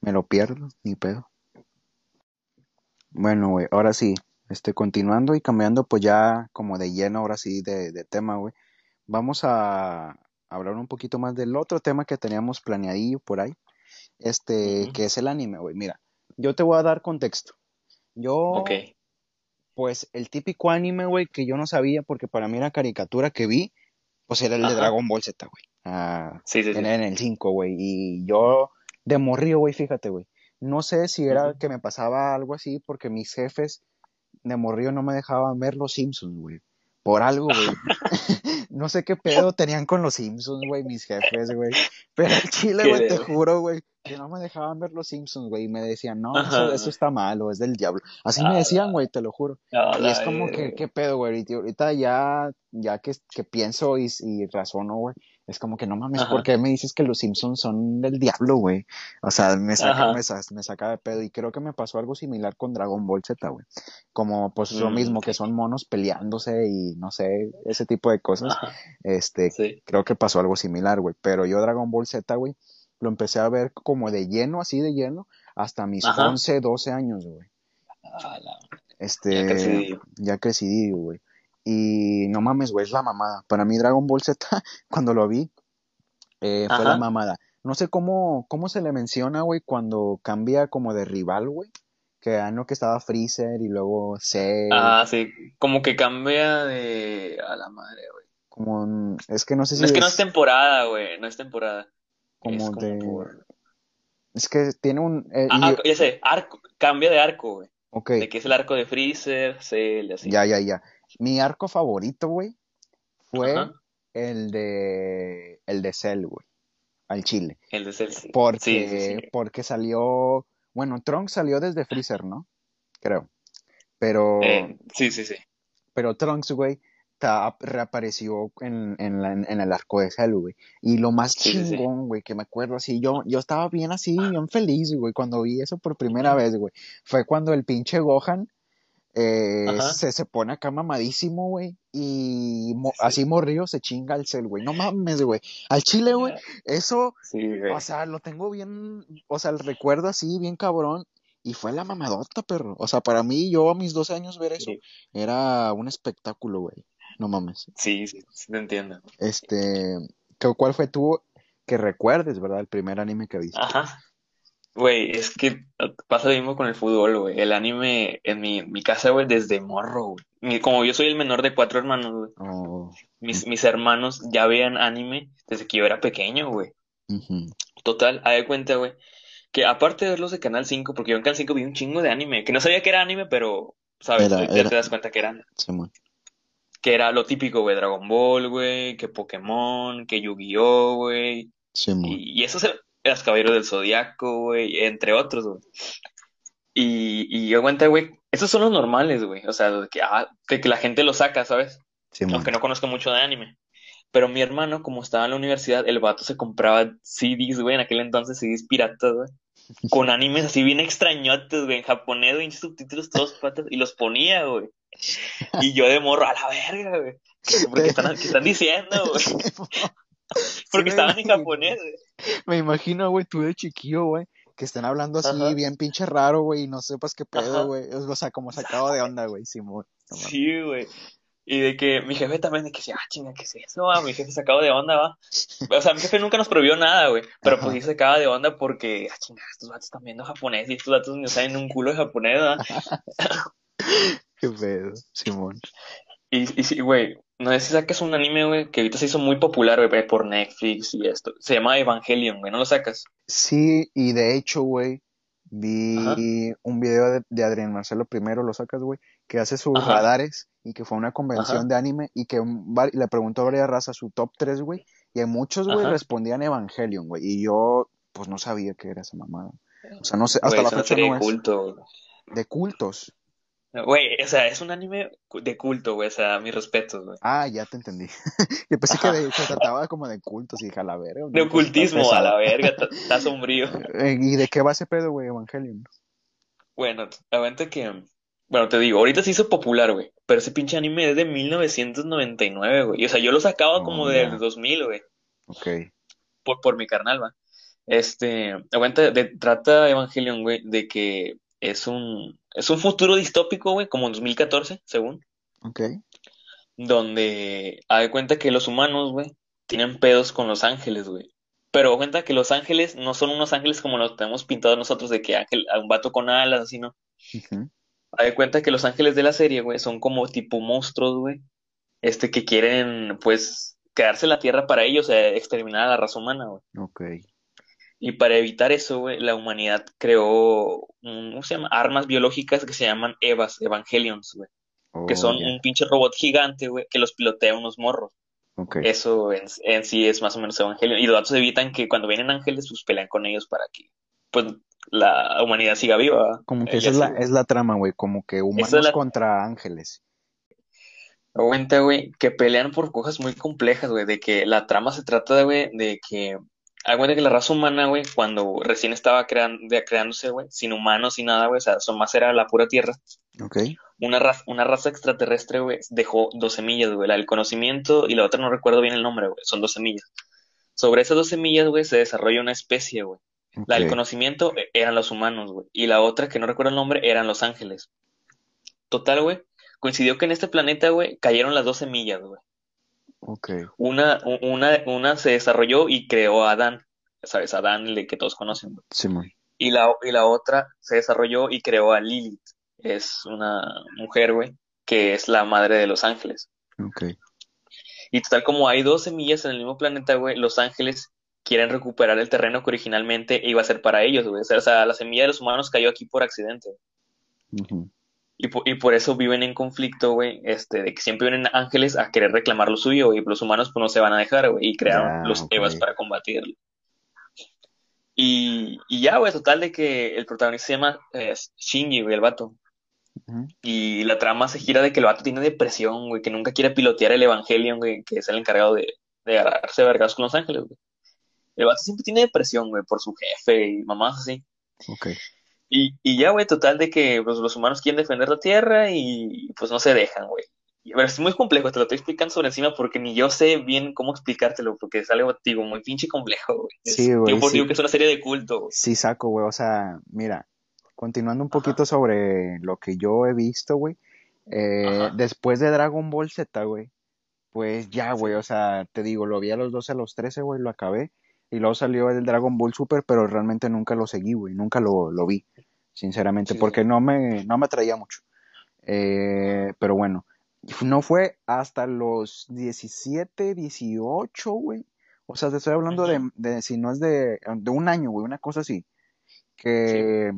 me lo pierdo, ni pedo. Bueno, güey, ahora sí, este, continuando y cambiando pues ya como de lleno, ahora sí, de, de tema, güey. Vamos a hablar un poquito más del otro tema que teníamos planeadillo por ahí, este, que es el anime, güey. Mira, yo te voy a dar contexto. Yo, Ok. Pues, el típico anime, güey, que yo no sabía porque para mí la caricatura que vi, pues era el de. Dragon Ball Z, güey. Ah, Sí, sí, sí. en, en el 5, güey. Y yo de morrío, güey, fíjate, güey. No sé si era que me pasaba algo así porque mis jefes de morrillo no me dejaban ver los Simpsons, güey. Por algo, güey. no sé qué pedo tenían con los Simpsons, güey, mis jefes, güey. Pero el chile, güey, te juro, güey, que no me dejaban ver los Simpsons, güey. Y me decían, no, eso, Ajá. eso está malo, es del diablo. Así me decían, güey, te lo juro. Y es como que. ¿qué pedo, güey? Y ahorita ya, ya que, que pienso y, y razono, güey, es como que no mames, Ajá. ¿por qué me dices que los Simpsons son del diablo, güey? O sea, me saca, me, sa- me saca de pedo. Y creo que me pasó algo similar con Dragon Ball Z, güey. Como, pues, lo Mm, mismo, ok. que son monos peleándose y no sé, ese tipo de cosas. Ajá. Este, Sí. creo que pasó algo similar, güey. Pero yo Dragon Ball Z, güey, lo empecé a ver como de lleno, así de lleno, hasta mis Ajá. 11, 12 años, güey. Este, Ya crecidillo. ya crecidí, güey. Y no mames, güey, es la mamada. Para mí Dragon Ball Z, cuando lo vi, eh, fue la mamada. No sé cómo, cómo se le menciona, güey, cuando cambia como de rival, güey. Que ah, no que estaba Freezer y luego Cell, Ah, sí, como que cambia de... A la madre, güey. como, es que no sé si No es que no es temporada, güey, no es temporada. Es como como de, por... es que tiene un, eh, Ah, y- ya sé, arco, cambia de arco, güey. ok, De que es el arco de Freezer, Cell, así. ya, ya, ya. Mi arco favorito, güey, fue Ajá, el de, el de Cell, güey, al chile. el de Cell, sí. Porque, Sí, sí, sí. porque salió, bueno, Trunks salió desde Freezer, ¿no? Creo. Pero, Eh, sí, sí, sí. pero Trunks, güey, reapareció en, en, la- en el arco de Cell, güey. Y lo más Sí, chingón, güey, que me acuerdo así, yo, yo estaba bien así, bien feliz, güey, cuando vi eso por primera vez, güey. Fue cuando el pinche Gohan eh, se, se pone acá mamadísimo, güey, y mo- Sí. así morrió, se chinga al Cell, güey. No mames, güey. Al chile, güey, eso Sí, güey. o sea, lo tengo bien, o sea, el recuerdo así, bien cabrón, y fue la mamadota, perro. O sea, para mí, yo a mis 12 años ver eso, Sí, era un espectáculo, güey. No mames. sí, sí, sí, te entiendo. Este, ¿cu- ¿cuál fue tú que recuerdes, verdad, el primer anime que viste? Ajá. Güey, es que pasa lo mismo con el fútbol, güey. El anime en mi, mi casa, güey, desde morro, güey. Como yo soy el menor de cuatro hermanos, güey. Oh, Mis, mis hermanos ya veían anime desde que yo era pequeño, güey. Total, haz de cuenta, güey, que aparte de verlos de Canal 5, porque yo en Canal 5 vi un chingo de anime, que no sabía que era anime, pero, ¿sabes? Era, Ya era, te das cuenta que era, Simón. que era lo típico, güey, Dragon Ball, güey, que Pokémon, que Yu-Gi-Oh, güey, y, y esos eran los Caballeros del Zodiaco, güey, entre otros, güey. Y, y yo cuenta, güey, esos son los normales, güey, o sea, de que, ah, de que la gente los saca, ¿sabes? Simón. aunque no conozco mucho de anime. Pero mi hermano, como estaba en la universidad, el vato se compraba CDs, güey, en aquel entonces CDs piratas, güey, con animes así bien extrañotes, güey, en japonés, güey, subtítulos todos patas, y los ponía, güey. Y yo de morro, a la verga, güey. Porque están, ¿qué están diciendo, güey? Porque estaban en japonés. Me imagino, güey, tú de chiquillo, güey, que estén hablando así Ajá, bien pinche raro, güey, y no sepas qué pedo, güey. O sea, como sacado de onda, güey, Simón. No. Sí, güey. Y de que mi jefe también, de que ah, chinga, ¿qué es eso? va?". Mi jefe sacado de onda, va. O sea, mi jefe nunca nos prohibió nada, güey. Pero pues sí sacaba de onda porque, ah, chinga, estos vatos están viendo japonés y estos vatos no saben un culo de japonés, ¿verdad? Qué pedo, Simón. Y, y sí, güey, no sé si sacas un anime, güey, que ahorita se hizo muy popular, güey, por Netflix y esto. Se llama Evangelion, güey, ¿no lo sacas? Sí, y de hecho, güey, Ajá, vi un video de, de Adrián Marcelo primero, lo sacas, güey, que hace sus ajá, radares y que fue a una convención ajá, de anime y que un le preguntó a varias razas su top 3, güey, y muchos, güey, respondían Evangelion, güey, y yo, pues no sabía que era esa mamada. O sea, no sé, hasta la fecha no de es. culto. De cultos. Güey, o sea, es un anime de culto, güey, o sea, mis respetos, güey. Ah, ya te entendí. Yo pensé que de- se trataba como de cultos y dije, a la verga, De ocultismo, a la verga, está sombrío. Eh, ¿Y de qué va ese pedo, güey, Evangelion? Bueno, la verdad que, bueno, te digo, ahorita se hizo popular, güey, pero ese pinche anime es de 1999, güey. Y, o sea, yo lo sacaba Oh, como del ya, 2000, güey, ok. por, por mi carnal, va. Este, aguanta, de, trata Evangelion, güey, de que es un, es un futuro distópico, güey, como en 2014, según, Ok. donde ha de cuenta que los humanos, güey, tienen pedos con los ángeles, güey. Pero cuenta que los ángeles no son unos ángeles como los tenemos pintados nosotros, de que ángel, a un vato con alas, así, ¿no? Haz de cuenta que los ángeles de la serie, güey, son como tipo monstruos, güey, este, que quieren, pues, quedarse en la tierra para ellos, eh, exterminar a la raza humana, güey. Ok. Y para evitar eso, güey, la humanidad creó ¿cómo se llama? armas biológicas que se llaman EVAs, Evangelions, güey. Que Oh, son un pinche robot gigante, güey, que los pilotea unos morros. Ok. Eso en, en sí es más o menos Evangelion. Y los datos evitan que cuando vienen ángeles, pues pelean con ellos para que, pues, la humanidad siga viva. Como que Y esa es la, güey. es la trama, güey. Como que humanos Esa es la contra ángeles. cuenta, güey, que pelean por cosas muy complejas, güey, de que la trama se trata, güey, de que, cuenta que la raza humana, güey, cuando recién estaba crean- de- creándose, güey, sin humanos, sin nada, güey, o sea, son más era la pura tierra, Ok. una raza, una raza extraterrestre, güey, dejó dos semillas, güey, la del conocimiento y la otra no recuerdo bien el nombre, güey, son dos semillas. Sobre esas dos semillas, güey, se desarrolla una especie, güey. La del conocimiento eh, eran los humanos, güey, y la otra, que no recuerdo el nombre, eran los ángeles. Total, güey, coincidió que en este planeta, güey, cayeron las dos semillas, güey. Una, una, una se desarrolló y creó a Adán, ¿sabes? Adán, el que todos conocen. Simón. Y la, y la otra se desarrolló y creó a Lilith. Es una mujer, güey, que es la madre de los ángeles. Ok. Y total, como hay dos semillas en el mismo planeta, güey, los ángeles quieren recuperar el terreno que originalmente iba a ser para ellos, güey. O sea, la semilla de los humanos cayó aquí por accidente. Ujú. Y por, y por eso viven en conflicto, güey, este, de que siempre vienen ángeles a querer reclamar lo suyo, y los humanos pues no se van a dejar, güey, y crearon los ok. Evas para combatirlo. Y, y ya, güey, total de que el protagonista se llama eh, Shinji, güey, el vato. Y la trama se gira de que el vato tiene depresión, güey, que nunca quiere pilotear el Evangelion, güey, que es el encargado de, de agarrarse vergas con los ángeles, güey. El vato siempre tiene depresión, güey, por su jefe y mamás así. Ok. Y, y ya, güey, total de que pues, los humanos quieren defender la Tierra y pues no se dejan, güey. Ver, es muy complejo, te lo estoy explicando sobre encima porque ni yo sé bien cómo explicártelo, porque es algo, digo, muy pinche complejo, güey. Sí, güey, digo, por- sí. digo que es una serie de culto, güey. Sí, saco, güey. O sea, mira, continuando un Ajá, poquito sobre lo que yo he visto, güey. eh, después de Dragon Ball Z, güey, pues ya, güey. O sea, te digo, lo vi a los 12, a los 13, güey, lo acabé. Y luego salió el Dragon Ball Super, pero realmente nunca lo seguí, güey. Nunca lo, lo vi, sinceramente, sí, sí, porque sí. no me, no me atraía mucho. Eh, pero bueno, no fue hasta los 17, 18, güey. O sea, te estoy hablando de, de si no es de, de un año, güey, una cosa así. Sí, güey. Que,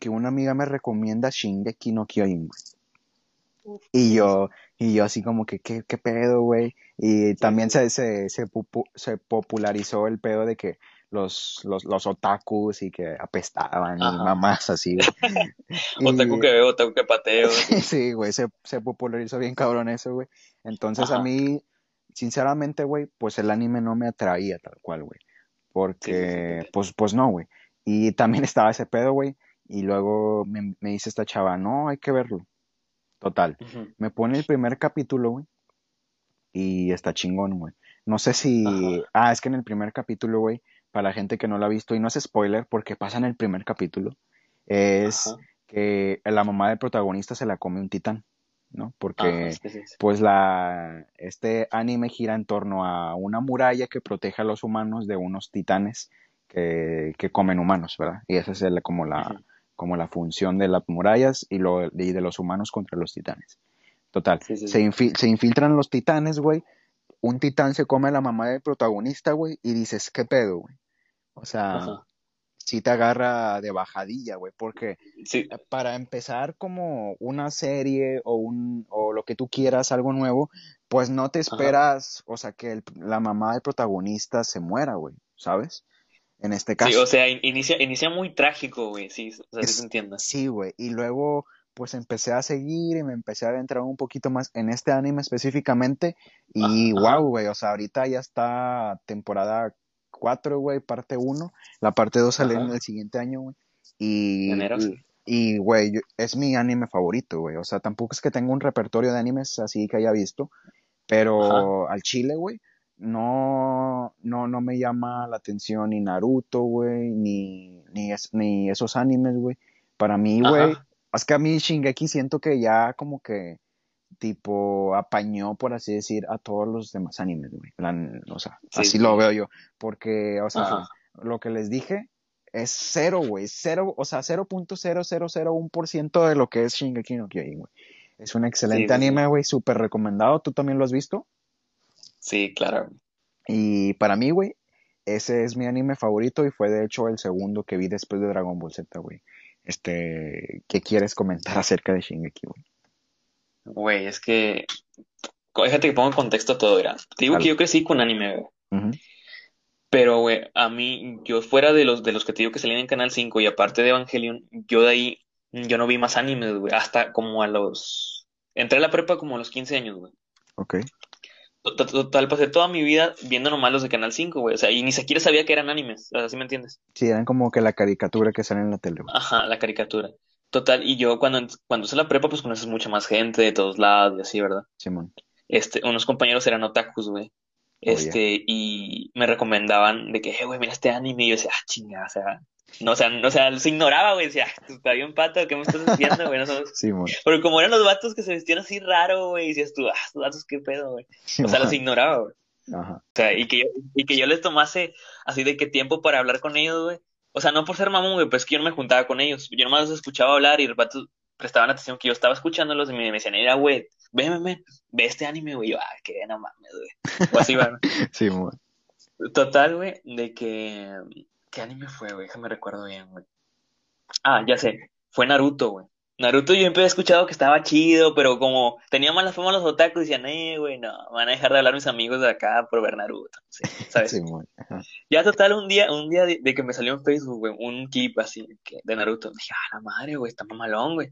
que una amiga me recomienda Shingeki no Kyojin, güey. Y sí, yo, y yo así como que, ¿qué, qué pedo, güey? Y sí, también sí, se, se, se, se popularizó el pedo de que los, los, los otakus y que apestaban y mamás así. Otaku que veo, otaku que pateo. sí. güey, se, se popularizó bien cabrón eso, güey. Entonces a mí, sinceramente, güey, pues el anime no me atraía tal cual, güey. Sí, Porque, pues, pues no, güey. Y también estaba ese pedo, güey. Y luego me, me dice esta chava, no, hay que verlo. Total. Me pone el primer capítulo, güey. Y está chingón, güey. No sé si... Ajá, Ah, es que en el primer capítulo, güey, para la gente que no lo ha visto, y no es spoiler porque pasa en el primer capítulo, es ajá, que la mamá del protagonista se la come un titán, ¿no? ajá, Porque, sí, sí, sí. pues, la... Este anime gira en torno a una muralla que protege a los humanos de unos titanes que, que comen humanos, ¿verdad? Y esa es el- como la, como la función de las murallas y, lo, y de los humanos contra los titanes. Total, Sí, sí, se, infi- se infiltran los titanes, güey. Un titán se come a la mamá del protagonista, güey, y dices, ¿qué pedo, güey? O sea, Ajá. sí te agarra de bajadilla, güey, porque Sí, eh, para empezar como una serie o un o lo que tú quieras, algo nuevo, pues no te ajá. esperas, o sea, que el- la mamá del protagonista se muera, güey, ¿sabes? En este Sí, o caso. sea, in- inicia, inicia muy trágico, güey. Sí, o sea, sí Es, entiendo. sí, güey. Y luego, pues empecé a seguir y me empecé a adentrar un poquito más en este anime específicamente. Ajá, Y wow, güey. O sea, ahorita ya está temporada 4, güey, parte 1. La parte 2 sale en el siguiente año, güey. Y, Enero, sí. y, güey, es mi anime favorito, güey. O sea, tampoco es que tenga un repertorio de animes así que haya visto. Ajá. Pero al chile, güey, no, no, no me llama la atención ni Naruto, güey, ni, ni, es- ni esos animes, güey. Para mí, güey, es que a mí Shingeki siento que ya como que tipo apañó, por así decir, a todos los demás animes, güey. O sea, Sí, así sí. lo veo yo. Porque, o sea, Ajá. lo que les dije es cero, güey. Cero, o sea, 0.0001% de lo que es Shingeki no Kyojin, güey. Es un excelente sí. anime, güey, súper recomendado. ¿Tú también lo has visto? Sí, claro. Y para mí, güey, ese es mi anime favorito y fue de hecho el segundo que vi después de Dragon Ball Z, güey. Este, ¿qué quieres comentar acerca de Shingeki, güey? Güey, es que. Déjate que pongo en contexto todo, ¿verdad? Te digo que yo crecí con anime, güey. Pero, güey, a mí, yo fuera de los, de los que te digo que salían en Canal 5 y aparte de Evangelion, yo de ahí, yo no vi más animes, güey, hasta como a los... Entré a la prepa como a los 15 años, güey. Ok. Total, pasé toda mi vida viendo nomás los de Canal 5, güey. O sea, y ni siquiera sabía que eran animes, o sea, ¿sí me entiendes? Sí, eran como que la caricatura que sale en la tele, güey. Ajá, la caricatura. Total, y yo cuando, cuando hice la prepa, pues conoces mucha más gente de todos lados y así, ¿verdad? Simón. Este, unos compañeros eran otakus, güey. Oh, Este, y me recomendaban de que, eh, güey, mira este anime. Y yo decía, ah, chinga, o sea, no, o sea, no, o sea, se ignoraba, güey. Decía, ah, está bien pato, ¿qué me estás diciendo, güey? No. Simón. Porque como eran los vatos que se vestían así raro, güey, decías tú, ah, estos vatos, qué pedo, güey. O sea, los ignoraba, güey. Ajá. O sea, y que yo, y que yo les tomase así de qué tiempo para hablar con ellos, güey. O sea, no por ser mamón, güey, pues es que yo no me juntaba con ellos. Yo nomás los escuchaba hablar y los vatos prestaban atención que yo estaba escuchándolos y me, me decían, mira, güey, ven, ven, ve este anime, güey. Yo, ah, que no mames, güey. O así, va. Simón. Total, güey, de que... ¿Qué anime fue, güey? Déjame recuerdo bien, güey. Ah, ya sé. Fue Naruto, güey. Naruto yo siempre he escuchado que estaba chido, pero como tenía mala fama los otakus, decían, eh, güey, no, van a dejar de hablar mis amigos de acá por ver Naruto. Sí, ¿sabes? Ajá. Ya total, un día, un día de, de que me salió en Facebook, güey, un clip así que- de Naruto. Dije, ah, la madre, güey, está mamalón, güey.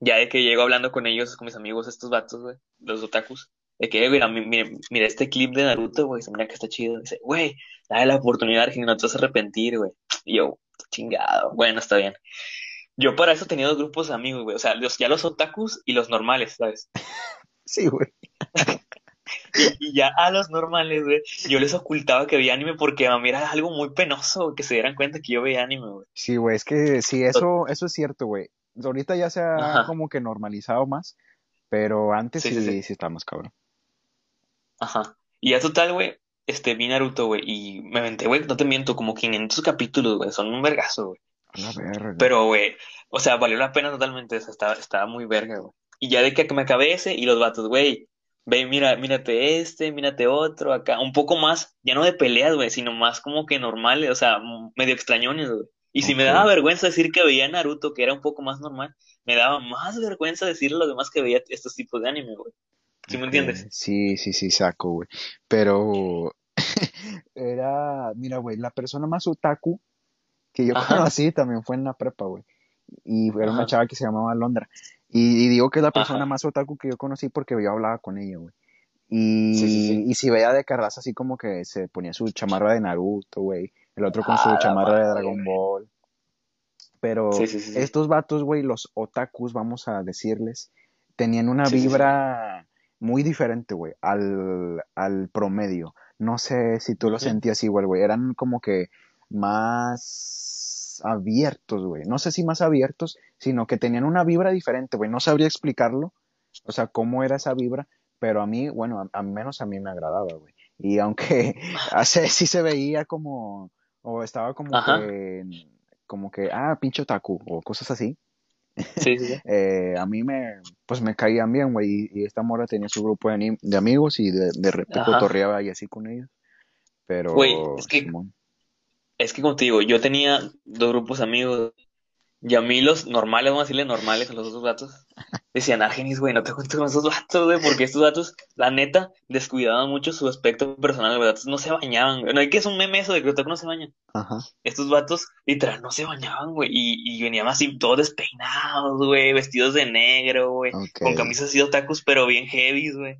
Ya de que llego hablando con ellos, con mis amigos, estos vatos, güey, los otakus. De que, "Eh, güey, mira, mira, mira este clip de Naruto, güey, se mira que está chido. Dice, güey, dale la oportunidad, que no te vas a arrepentir, güey. Y yo, chingado, bueno, está bien. Yo para eso tenía dos grupos de amigos, güey. O sea, los, ya los otakus y los normales, ¿sabes? Sí, güey. Y ya a los normales, güey, yo les ocultaba que veía anime porque a mí era algo muy penoso que se dieran cuenta que yo veía anime, güey. Sí, güey, es que sí, eso, eso es cierto, güey. Ahorita ya se ha Ajá. como que normalizado más, pero antes Sí, sí, sí, sí, sí. está más cabrón. Ajá. Y ya total, güey, este, vi Naruto, güey, y me aventé, güey, no te miento, como 500 capítulos, güey, son un vergazo, güey. A la verga. Pero, güey, o sea, valió la pena totalmente, o sea, estaba, estaba muy verga, güey. Y ya de que me acabé ese, y los vatos, güey, ve, mira, mírate este, mírate otro, acá, un poco más, ya no de peleas, güey, sino más como que normales, o sea, medio extrañones, güey. Y si me daba vergüenza decir que veía Naruto, que era un poco más normal, me daba más vergüenza decirle a los demás que veía estos tipos de anime, güey. ¿Sí me entiendes? Sí, sí, sí, saco, güey. Pero era, mira, güey, la persona más otaku que yo Ajá. conocí también fue en la prepa, güey. Y era una chava que se llamaba Londra. Y, y digo que es la persona Ajá. más otaku que yo conocí porque yo hablaba con ella, güey. Sí, sí, Y, sí. y si veía de carras así como que se ponía su chamarra de Naruto, güey. El otro con su Ah, chamarra de Dragon. Ball. Pero Sí, sí, sí, sí. estos vatos, güey, los otakus, vamos a decirles, tenían una vibra muy diferente, güey, al, al promedio. No sé si tú lo sentías igual, güey. Eran como que más abiertos, güey. No sé si más abiertos, sino que tenían una vibra diferente, güey. No sabría explicarlo, o sea, cómo era esa vibra, pero a mí, bueno, a, a menos a mí me agradaba, güey. Y aunque hace, sí se veía como, o estaba como Ajá. que, como que, ah, pinche otaku, o cosas así, Sí, sí, eh, a mí me, pues me caían bien, güey, y, y esta morra tenía su grupo de, amigos y de, de repente cotorreaba y así con ellos, pero, Güey, es que, Simón, es que como te digo, yo tenía dos grupos de amigos y a mí los normales, vamos a decirle normales a los otros vatos, decían, Argenis, güey, no te juntes con esos vatos, güey, porque estos vatos, la neta, descuidaban mucho su aspecto personal, güey, vatos no se bañaban, güey. No hay que es un meme eso de que los otakus no se bañan. ajá, Estos vatos, literal, no se bañaban, güey, y, y venían así todos despeinados, güey, vestidos de negro, güey, con camisas así de otakus, pero bien heavy, güey.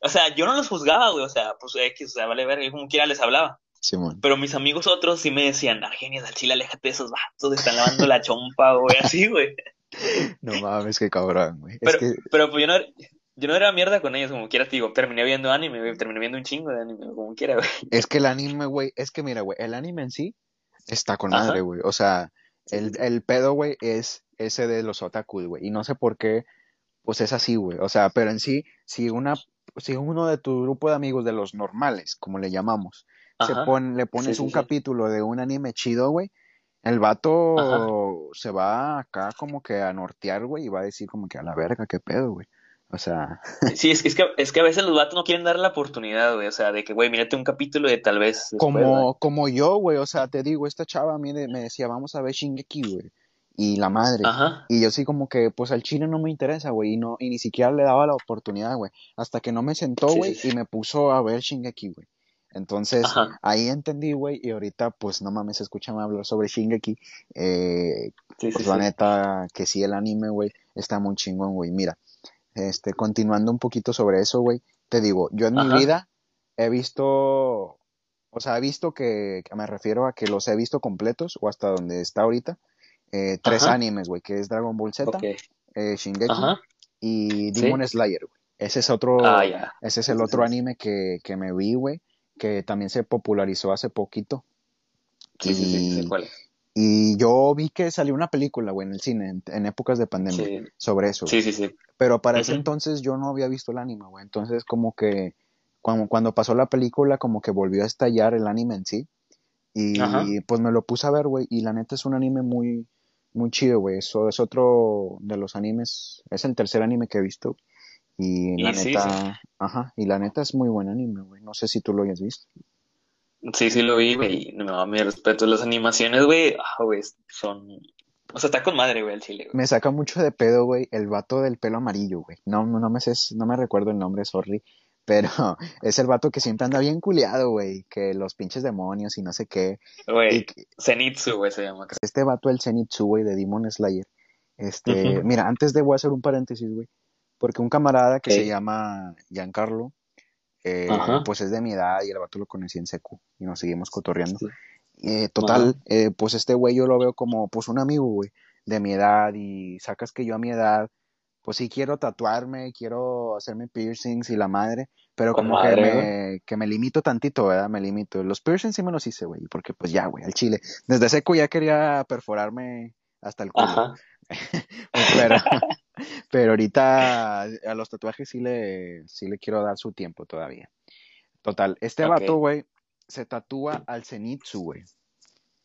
O sea, yo no los juzgaba, güey, o sea, pues X, o sea, vale ver, yo como quiera les hablaba. Simón, Pero mis amigos otros sí me decían, Argenis, al chile, aléjate de esos vatos, están lavando la chompa, güey, así, güey. No mames, qué cabrón, güey, es Pero, que, pero pues yo no, yo no era mierda con ellos, como quiera, te digo, terminé viendo anime, güey, terminé viendo un chingo de anime, como quiera, güey. es que el anime, güey, es que mira, güey, el anime en sí está con madre, güey, o sea, el, el pedo, güey, es ese de los otakus, güey, y no sé por qué, pues es así, güey. O sea, pero en sí, si una, si uno de tu grupo de amigos de los normales, como le llamamos, se pone, le pones sí, un sí. capítulo de un anime chido, güey, el Ajá, vato se va acá como que a nortear, güey, y va a decir como que a la verga, qué pedo, güey. O sea, Sí, es, es que, es que a veces los vatos no quieren dar la oportunidad, güey. O sea, de que, güey, mírate un capítulo de tal vez después, como, como yo, güey, o sea, te digo, esta chava a mí de- me decía, vamos a ver Shingeki, güey, y la madre. Ajá. Y yo sí como que, pues al chile no me interesa, güey, y no, y ni siquiera le daba la oportunidad, güey, hasta que no me sentó, güey, sí, sí. y me puso a ver Shingeki, güey. Entonces, Ajá. ahí entendí, güey, y ahorita, pues no mames, escúchame hablar sobre Shingeki, eh, Sí, pues sí. la neta, que sí, el anime, güey, está muy chingón, güey. Mira, este, continuando un poquito sobre eso, güey, te digo, yo en mi vida he visto, o sea, he visto que, que me refiero a que los he visto completos, o hasta donde está ahorita, eh, tres Ajá. animes, güey, que es Dragon Ball Z, eh, Shingeki y. Demon Slayer, güey. Ese es otro, Ah, ya. ese es el otro anime que, que me vi, güey, que también se popularizó hace poquito. Sí, sí, sí, Y- sé cuál. Y yo vi que salió una película, güey, en el cine, en, en épocas de pandemia, Sí, sobre eso. sí, sí, sí. Pero para ese entonces yo no había visto el anime, güey. Entonces como que cuando, cuando pasó la película como que volvió a estallar el anime en sí. Y Ajá. pues me lo puse a ver, güey. Y la neta es un anime muy, muy chido, güey. Eso es otro de los animes, es el tercer anime que he visto. Y la Y sí, neta, ajá, y la neta es muy buen anime, güey. No sé si tú lo hayas visto. Sí, sí lo vi, güey. No, mi respeto. Las animaciones, güey, ah, güey, son... O sea, está con madre, güey, el chile, güey. Me saca mucho de pedo, güey, el vato del pelo amarillo, güey. No, no, no me sé, no me recuerdo el nombre, sorry. Pero es el vato que siempre anda bien culiado, güey. Que los pinches demonios y no sé qué. Güey, Zenitsu, güey, se llama. este vato, el Zenitsu, güey, de Demon Slayer. Este, Ujú. mira, antes de voy a hacer un paréntesis, güey. Porque un camarada que se llama Giancarlo, eh, pues es de mi edad y el vato lo conocí en secu y nos seguimos cotorreando. Sí. Eh, total, eh, pues este güey yo lo veo como pues un amigo, güey, de mi edad y sacas que yo a mi edad, pues sí quiero tatuarme, quiero hacerme piercings y la madre, pero como que me, que me limito tantito, ¿verdad? Me limito. Los piercings sí me los hice, güey, porque pues ya, güey, al chile. Desde seco ya quería perforarme hasta el culo. Ajá. Pero, pero ahorita a los tatuajes sí le, sí le quiero dar su tiempo todavía. Total, este Ok. vato, güey, se tatúa al Zenitsu, güey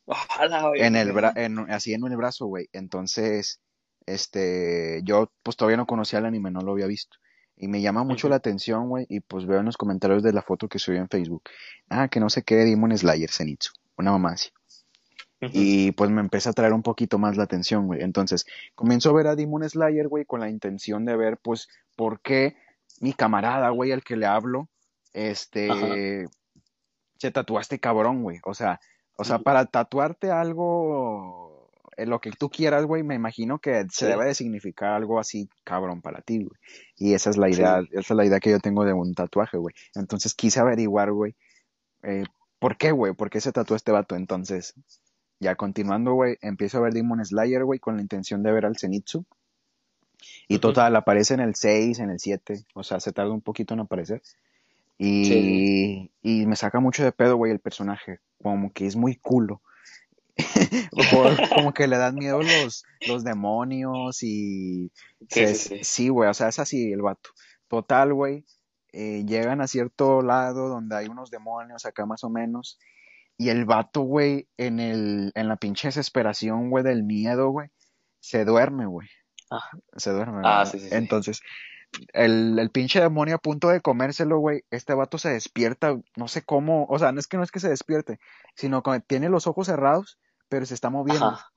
Ojalá, en el bra en, así en el brazo, güey. Entonces, este, yo pues todavía no conocía el anime, no lo había visto. Y me llama mucho la atención, güey, y pues veo en los comentarios de la foto que subió en Facebook. Ah, que no sé qué, Demon Slayer, Zenitsu. Una mamá así. Y pues me empieza a traer un poquito más la atención, güey. Entonces, comienzo a ver a Demon Slayer, güey, con la intención de ver, pues, por qué mi camarada, güey, al que le hablo, este, Ajá. se tatúa este cabrón, güey. O sea, o sea, para tatuarte algo, eh, lo que tú quieras, güey, me imagino que se Sí. debe de significar algo así cabrón para ti, güey. Y esa es la Sí. idea, esa es la idea que yo tengo de un tatuaje, güey. Entonces quise averiguar, güey, eh, ¿por qué, güey? ¿Por qué se tatuó este vato? Entonces, ya continuando, güey, empiezo a ver Demon Slayer, güey, con la intención de ver al Zenitsu. Y total, aparece en el 6, en el 7, o sea, se tarda un poquito en aparecer. Y, Sí, y me saca mucho de pedo, güey, el personaje, como que es muy culo. Como que le dan miedo los, los demonios y... Sí, se- sí, güey, o sea, es así el vato. Total, güey, eh, llegan a cierto lado donde hay unos demonios acá más o menos. Y el vato, güey, en el, en la pinche desesperación, güey, del miedo, güey, se duerme, güey. Ajá. Se duerme, Ah, sí, sí, sí. Entonces, el, el pinche demonio a punto de comérselo, güey, este vato se despierta, no sé cómo, o sea, no es que no es que se despierte, sino que tiene los ojos cerrados, pero se está moviendo. Ajá.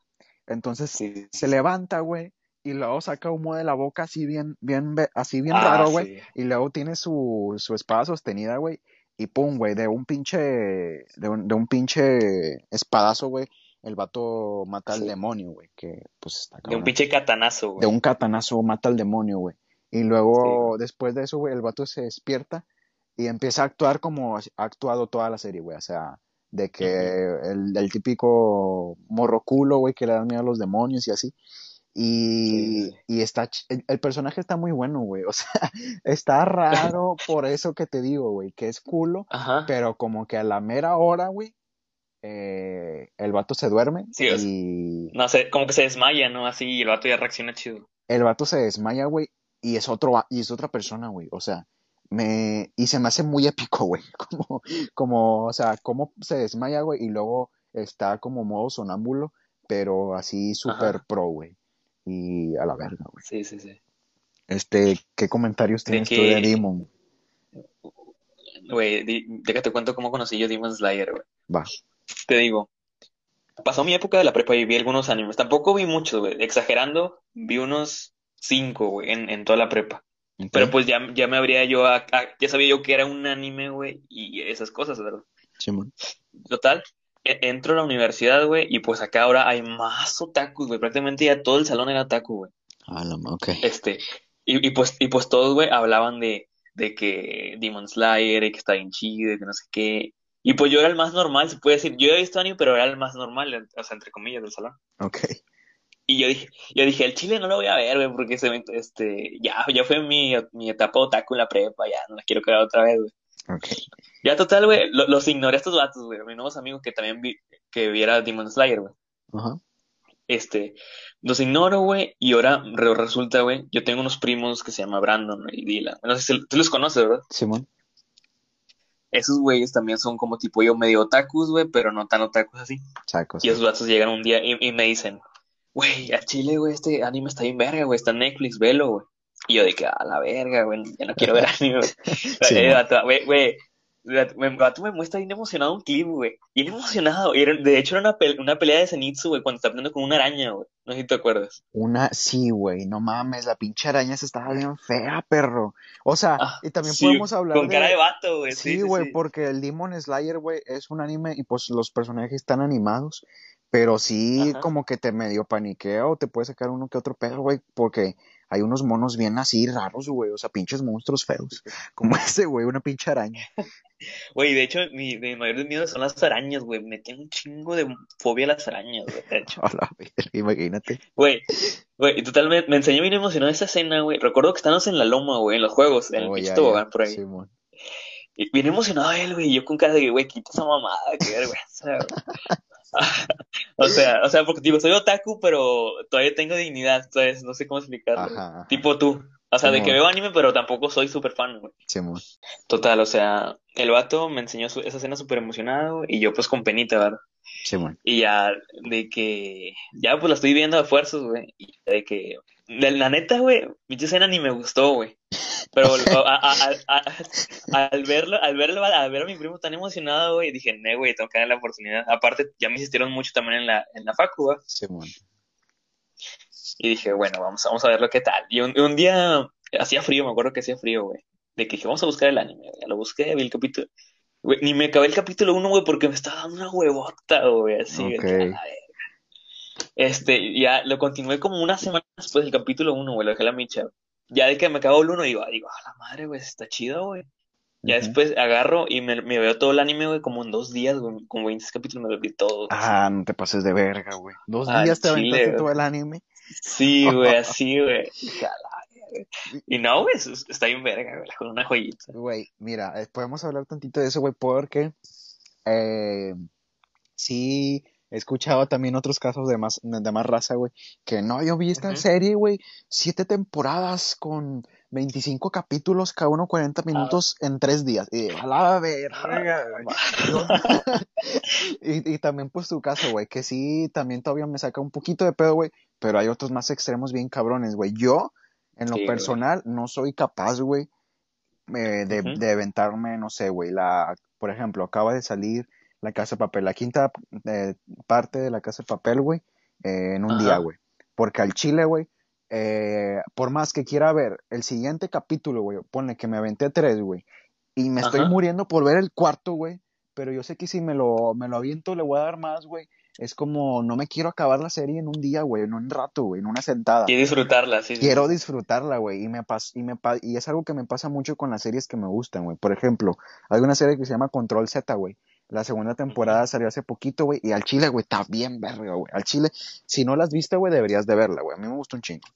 Entonces, se levanta, güey, y luego saca humo de la boca así bien, bien, así bien Ah, raro, güey, sí. y luego tiene su, su espada sostenida, güey, y pum, güey, de un pinche, de un, de un pinche espadazo, güey, el vato mata al demonio, güey, que pues está De un pinche catanazo, De güey. un catanazo mata al demonio, güey. Y luego, después de eso, güey, el vato se despierta y empieza a actuar como ha actuado toda la serie, güey. O sea, de que el, el típico morro culo, güey, que le dan miedo a los demonios y así. Y, sí. y está, el, el personaje está muy bueno, güey. O sea, está raro por eso que te digo, güey, que es culo, Ajá. pero como que a la mera hora, güey, eh, el vato se duerme Sí, y no sé, como que se desmaya, ¿no? Así, y el vato ya reacciona chido. el vato se desmaya, güey, y es otro, y es otra persona, güey. O sea, me, y se me hace muy épico, güey. Como, como, o sea, cómo se desmaya, güey, y luego está como modo sonámbulo, pero así súper pro, güey. Y a la verga, güey. Sí, sí, sí. Este, ¿qué comentarios De tienes tú de Demon? güey, di- déjate cuento cómo conocí yo Demon Slayer, güey. Va, Te digo, pasó mi época de la prepa y vi algunos animes. Tampoco vi muchos, güey. Exagerando, vi unos cinco, güey, en, en toda la prepa. ok, Pero pues ya, ya me habría yo, a- a- ya sabía yo que era un anime, güey, y esas cosas, ¿verdad? Simón. Total, e- entro a la universidad, güey, y pues acá ahora hay más otakus, güey. Prácticamente ya todo el salón era otaku, güey. Ah, ok. Este, y, y pues, y pues todos, güey, hablaban de, de que Demon Slayer, y que está bien chido, y que no sé qué. Y pues yo era el más normal, se puede decir. Yo he visto anime, pero era el más normal, o sea, entre comillas, del salón. Ok. Y yo dije, yo dije, el chile no lo voy a ver, güey, porque se me- este, ya, ya fue mi, mi etapa otaku en la prepa, ya no la quiero quedar otra vez, güey. Ok. Ya total, güey, lo- los ignoré a estos vatos, güey, mis nuevos amigos que también vi, que viera Demon Slayer, güey. Ajá. Este, los ignoro, güey, y ahora re- resulta, güey, yo tengo unos primos que se llaman Brandon y Dylan. No sé si tú los conoces, ¿verdad? Simón. Esos güeyes también son como tipo yo medio otakus, güey, pero no tan otakus así. Sacos. Y esos vatos llegan un día y, y me dicen, güey, a Chile, güey, este anime está bien verga, güey, está en Netflix, velo, güey. Y yo de que, a la verga, güey, ya no quiero ver anime, güey. Sí, Eh, mo. vato, güey, güey, vato, me, muestra bien emocionado un clip, güey. Bien emocionado. Y era- de hecho, era una, pe- una pelea de Zenitsu, güey, cuando está peleando con una araña, güey. No sé si te acuerdas. Una, sí, güey, no mames, la pinche araña se estaba bien fea, perro. O sea, Ah, y también sí, podemos hablar con cara de de... vato, güey. Sí, Sí, güey, porque el Demon Slayer, güey, es un anime y pues los personajes están animados, pero sí Ajá. como que te medio paniquea o te puede sacar uno que otro pedo, güey, porque hay unos monos bien así raros, güey, o sea, pinches monstruos feos, como ese, güey, una pinche araña. Güey, de hecho, mi, mi mayor miedo son las arañas, güey. Me tiene un chingo de fobia a las arañas, güey, de hecho. Imagínate. Güey, güey, y total, me, enseñó bien emocionado esa escena, güey. Recuerdo que estábamos en la loma, güey, en los juegos, en el Oh, pinche tobogán por ahí. Simón. Y bien emocionado él, güey, yo con cara de güey, quita esa mamada, qué vergüenza, güey. O sea, o sea, porque digo, soy otaku, pero todavía tengo dignidad, entonces no sé cómo explicarlo. güey. Ajá, ajá. Tipo tú. O sea, de que veo anime, pero tampoco soy súper fan, güey. Simón. Total, o sea, el vato me enseñó su- esa escena súper emocionado y yo pues con penita, ¿verdad? Simón. Y ya de que, ya pues la estoy viendo a fuerzas, güey. Y de que, de la neta, güey, mi escena ni me gustó, güey. Pero a- a- a- a- al verlo, al verlo, al ver a mi primo tan emocionado, güey, dije, no, güey, tengo que darle la oportunidad. Aparte, ya me insistieron mucho también en la, en la facu, güey. Simón. Y dije, bueno, vamos, vamos a ver lo que tal. Y un, un día hacía frío, me acuerdo que hacía frío, güey. De que dije, vamos a buscar el anime. Ya lo busqué, vi el capítulo. Güey, ni me acabé el capítulo uno, güey, porque me estaba dando una huevota, güey, así. güey, Ok. que a la verga. Este, ya lo continué como una semana después del capítulo uno, güey, lo dejé a la micha. Ya de que me acabó el uno, digo, digo, a la madre, güey, está chido, güey. Ya después agarro y me, me veo todo el anime, güey, como en dos días, güey, como 20 capítulos me lo vi todo. Ah, no te pases de verga, güey. Dos días te chile, aventaste güey. todo el anime. Sí, güey, así, güey. Y no, güey, es- está bien verga, güey, con una joyita. Güey, mira, eh, podemos hablar tantito de eso, güey, porque eh, sí he escuchado también otros casos de más, de más raza, güey, que no, yo vi esta Ujú. serie, güey, siete temporadas con 25 capítulos, cada uno 40 minutos en tres días. Y a la verga, y, y también pues tu caso, güey, que sí, también todavía me saca un poquito de pedo, güey, pero hay otros más extremos bien cabrones, güey. Yo, en lo Sí, güey. personal, no soy capaz, güey, eh, de, Ujú. de aventarme, no sé, güey, la, por ejemplo, acaba de salir La Casa de Papel, la quinta eh, parte de La Casa de Papel, güey, eh, en un día, güey. Porque al chile, güey, eh, por más que quiera ver el siguiente capítulo, güey, ponle que me aventé tres, güey, y me estoy muriendo por ver el cuarto, güey, pero yo sé que si me lo, me lo aviento le voy a dar más, güey. Es como, no me quiero acabar la serie en un día, güey, en un rato, güey, en una sentada. Y disfrutarla, sí, sí. Quiero disfrutarla, güey, y me pas y me pa- y es algo que me pasa mucho con las series que me gustan, güey. Por ejemplo, hay una serie que se llama Control Z, güey. La segunda temporada salió hace poquito, güey, y al chile, güey, está bien verga, güey. Al chile, si no la has visto, güey, deberías de verla, güey. A mí me gustó un chingo.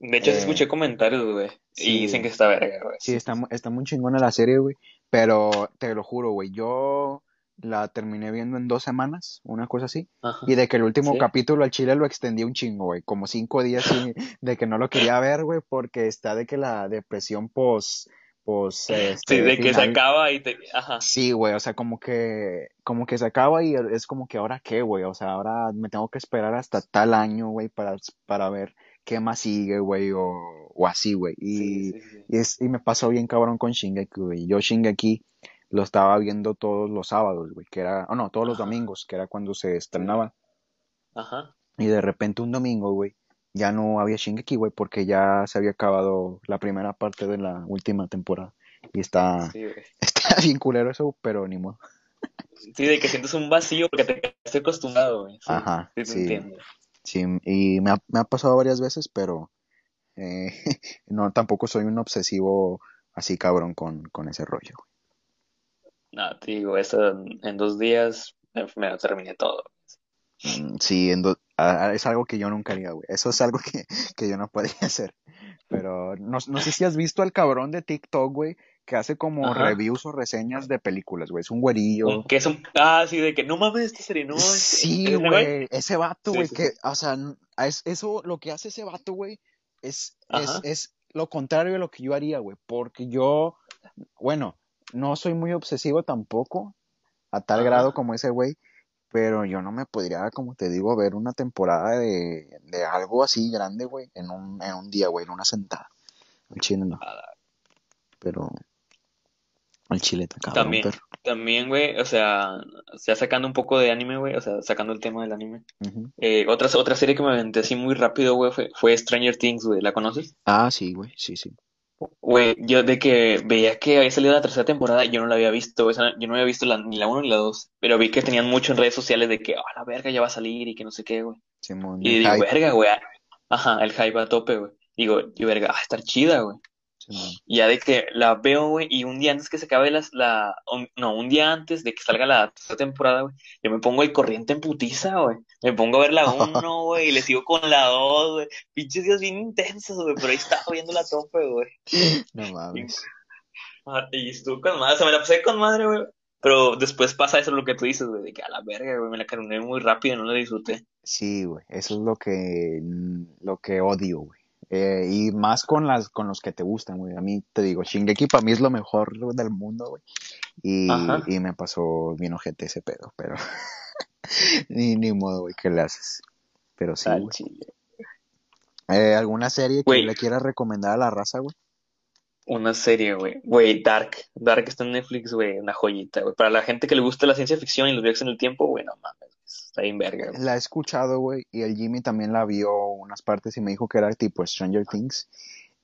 De hecho, Eh, escuché comentarios, güey. sí. Y dicen que está verga, güey. Sí, está, está muy chingona la serie, güey. Pero te lo juro, güey, yo la terminé viendo en dos semanas, una cosa así. Ajá. Y de que el último Sí. capítulo al chile lo extendí un chingo, güey. Como cinco días de que no lo quería ver, güey, porque está de que la depresión pos, Sí, este, de que se acaba y te... Ajá. Sí, güey, o sea, como que, como que se acaba y es como que ahora qué, güey. O sea, ahora me tengo que esperar hasta tal año, güey, para, para ver ¿qué más sigue, güey? O, o así, güey. Y, Sí, sí, sí. y, es, y me pasó bien cabrón con Shingeki, güey. Yo Shingeki lo estaba viendo todos los sábados, güey, que era, oh no, todos los domingos, que era cuando se estrenaba. Ajá. Y de repente un domingo, güey, ya no había Shingeki, güey, porque ya se había acabado la primera parte de la última temporada. Y está, Sí, está bien culero eso, pero ni modo. Sí, de que sientes un vacío porque te estoy acostumbrado, güey. Sí, Ajá, sí, te sí. entiendo. Sí, y me ha, me ha pasado varias veces, pero eh, no, tampoco soy un obsesivo así cabrón con, con ese rollo. No, te digo, eso en, dos días me, me lo terminé todo. Mm, Sí, en do- a- es algo que yo nunca haría, güey. Eso es algo que, que yo no podría hacer. Pero no, no sé si has visto al cabrón de TikTok, güey, que hace como Ajá. reviews o reseñas de películas, güey. Es un güerillo. Que es un... Ah, sí, de que no mames esta serie, no. Sí, ¿ese güey, ese vato, güey, sí, que, o sea, es, eso, lo que hace ese vato, güey, es, es, es lo contrario de lo que yo haría, güey, porque yo, bueno, no soy muy obsesivo tampoco, a tal Ajá. grado como ese güey, pero yo no me podría, como te digo, ver una temporada de, de algo así grande, güey, en un, en un día, güey, en una sentada. Al chile no, pero al chile está cabrón, También, también, güey, o sea, ya sacando un poco de anime, güey, o sea, sacando el tema del anime. Eh, otra, otra serie que me aventé así muy rápido, güey, fue, fue Stranger Things, güey, ¿la conoces? Ah, sí, güey, sí, sí. Güey, yo de que veía que había salido la tercera temporada, yo no la había visto, o sea, yo no había visto la- ni la uno ni la dos, pero vi que tenían mucho en redes sociales de que, ah, la verga, ya va a salir y que no sé qué, güey. Simón, Y digo, hype, verga, güey, ah, ajá, el hype a tope, güey. Digo, yo, verga, ah, estar chida, güey. Y ya de que la veo, güey, y un día antes que se acabe las, la, no, un día antes de que salga la temporada, güey, yo me pongo el corriente en putiza, güey. Me pongo a ver la uno, güey, y le sigo con la dos, güey. Pinches días bien intensos, güey, pero ahí estaba viendo la tope, güey. No mames. Ah, Y estuvo con madre, o sea, me la pasé con madre, güey. Pero después pasa eso lo que tú dices, güey, de que a la verga, güey, me la cargué muy rápido, no la disfruté. Sí, güey, eso es lo que, lo que odio, güey. Eh, y más con las, con los que te gustan, güey. A mí te digo, Shingeki para mí es lo mejor del mundo, güey. Y, y me pasó bien ojete ese pedo, pero ni, ni modo, güey, ¿qué le haces? Pero sí. Eh, ¿alguna serie que le quieras recomendar a la raza, güey? Una serie, güey. Güey, Dark. Dark está en Netflix, güey. Una joyita, güey. Para la gente que le gusta la ciencia ficción y los viajes en el tiempo, güey, no mames. Está bien verga. La he escuchado, güey, y el Jimmy también la vio unas partes y me dijo que era tipo Stranger Things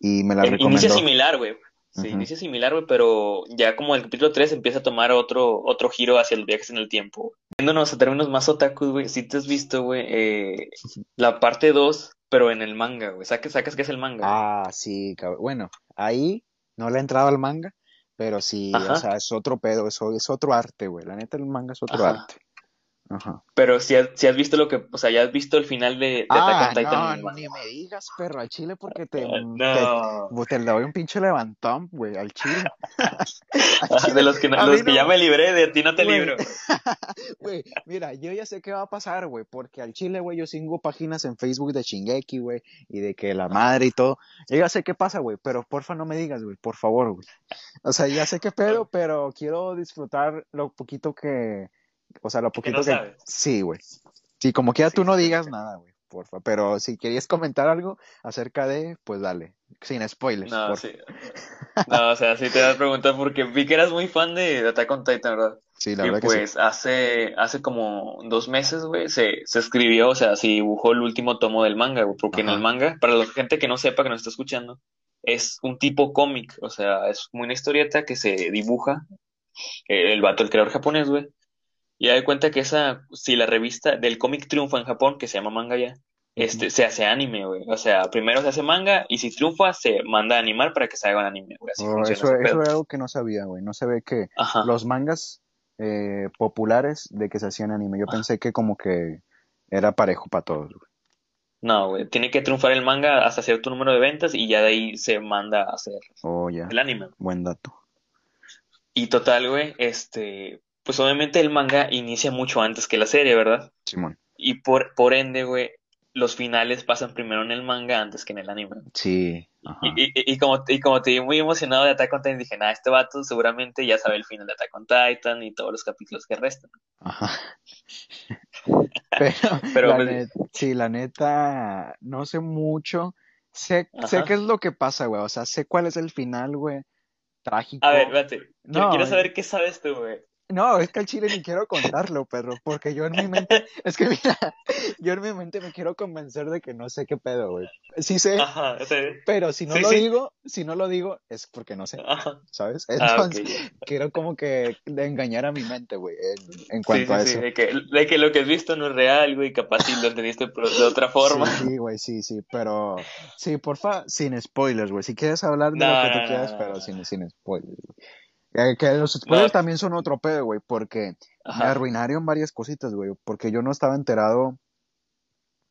y me la Inicia recomendó. similar, güey. Sí, Ujú. inicia similar, güey, pero ya como el capítulo 3 empieza a tomar otro, otro giro hacia los viajes en el tiempo. Viéndonos a términos más otakus, güey, si te has visto, güey, eh, la parte 2, pero en el manga, güey. ¿Sacas, sacas qué es el manga? Ah, sí, cabrón. Bueno, ahí no le he entrado al manga, pero sí, o sea, es otro pedo, eso es otro arte, güey. La neta, el manga es otro Ajá. arte. Ajá. Pero si has, si has visto lo que, o sea, ya has visto el final de, de Attack Ah, on Titan en el no, manga. ni me digas, perro, al chile porque te, te, No. te le doy un pinche levantón, güey, al chile. Al Ah, chile, De los que, no- los que no- ya me libré, de ti no te Güey. libro. Güey, mira, yo ya sé qué va a pasar, güey, porque al chile, güey, yo sigo páginas en Facebook de Shingeki, güey, y de que la madre y todo. Yo ya sé qué pasa, güey, pero porfa no me digas, güey, por favor, güey. O sea, ya sé qué pedo, pero quiero disfrutar lo poquito que, o sea, lo poquito que... sabes. Sí, güey. Sí, como quiera Sí, tú no digas sí. nada, güey, porfa. Pero si querías comentar algo acerca de, pues dale, sin spoilers, No, porfa. sí. No, o sea, sí te das preguntas porque vi que eras muy fan de Attack on Titan, ¿verdad? Sí, la Y verdad que sí. pues hace, hace como dos meses, güey, se, se escribió, o sea, se dibujó el último tomo del manga, güey, porque en el manga, para la gente que no sepa, que nos está escuchando, es un tipo cómic, o sea, es como una historieta que se dibuja, eh, el vato, el creador japonés, güey, y da de cuenta que esa, si la revista del cómic triunfa en Japón, que se llama manga ya, este, se hace anime, güey, o sea, primero se hace manga y si triunfa se manda a animar para que se haga un anime, güey, así Oh, eso, eso era algo que no sabía, güey. No se ve que Ajá. los mangas eh, populares de que se hacían anime. Yo pensé que como que era parejo para todos, güey. No, güey, tiene que triunfar el manga hasta cierto número de ventas y ya de ahí se manda a hacer Oh, el anime. Buen dato. Y total, güey, este, pues obviamente el manga inicia mucho antes que la serie, ¿verdad? Simón. Y por, por ende, güey, los finales pasan primero en el manga antes que en el anime. Sí. Ajá. Y, y, y como, y como te vi muy emocionado de Attack on Titan, dije, nah, este vato seguramente ya sabe el final de Attack on Titan y todos los capítulos que restan. Ajá. Pero, Pero, la pues, sí, la neta, no sé mucho. Sé, sé qué es lo que pasa, güey. O sea, sé cuál es el final, güey. A ver, Trágico. espérate. Quiero, No, quiero saber qué sabes tú, güey. No, es que al chile ni quiero contarlo, perro, porque yo en mi mente, es que mira, yo en mi mente me quiero convencer de que no sé qué pedo, güey. Sí sé, Ajá, pero si no sí, lo sí. digo, si no lo digo, es porque no sé, Ajá. ¿sabes? Ah, Entonces, ya. quiero como que engañar a mi mente, güey, en, cuanto sí, a sí, eso. de que, de que lo que has visto no es real, güey, capaz si lo entendiste de otra forma. Sí, güey, sí, sí, pero sí, porfa, sin spoilers, güey. Si quieres hablar de lo No, que tú no, quieras, pero sin, sin spoilers, güey. Eh, que los No, spoilers también son otro pedo, güey, porque me arruinaron varias cositas, güey, porque yo no estaba enterado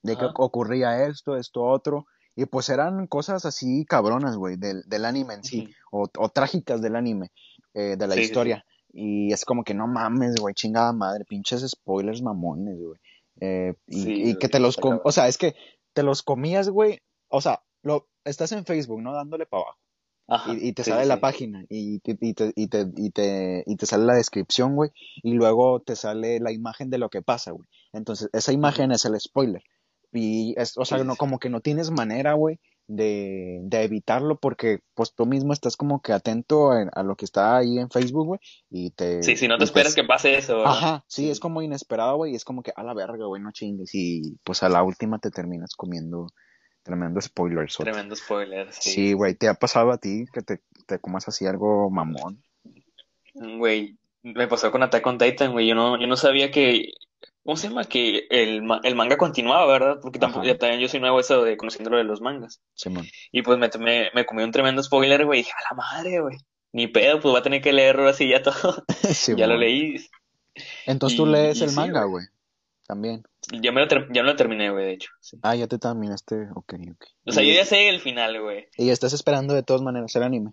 de que ocurría esto, esto, otro, y pues eran cosas así cabronas, güey, del, del anime en sí, o, o trágicas del anime, eh, de la Sí, sí, sí. historia, y es como que no mames, güey, chingada madre, pinches spoilers mamones, güey, eh, y, Sí, y que te los, o sea, es que te los comías, güey, o sea, lo, estás en Facebook, ¿no? Dándole para abajo Ajá, y, y te sí, sí, sale la página y te, y te, y te, y te, y te sale la descripción, güey, y luego te sale la imagen de lo que pasa, güey. Entonces, esa imagen es el spoiler. Y es, o sea, sí, no, como que no tienes manera, güey, de, de evitarlo porque pues tú mismo estás como que atento a, a lo que está ahí en Facebook, güey, y te, Sí, si no te te, esperas que pase eso, ¿verdad? ajá, sí, Sí, es como inesperado, güey, y es como que a la verga, güey, no chingues, y pues a la última te terminas comiendo tremendo spoiler, sote. tremendo spoiler, sí, Sí, sí, güey, sí. ¿te ha pasado a ti que te, te comas así algo mamón? Güey, me pasó con Attack on Titan, güey, yo no, yo no sabía que, ¿cómo se llama? Que el, el manga continuaba, ¿verdad? Porque tampoco, ya también yo soy nuevo eso de conociendo lo de los mangas. Simón. Y pues me, me, me comí un tremendo spoiler, güey, y dije, a la madre, güey. Ni pedo, pues voy a tener que leerlo así ya todo. Ya lo leí. Entonces tú Y, lees y el sí, manga, güey. También. Ya me lo, ter- ya me lo terminé, güey, de hecho. sí. Ah, ya te terminaste, ok, ok. O sea, yo Y, ya sé el final, güey. y estás esperando de todas maneras el anime.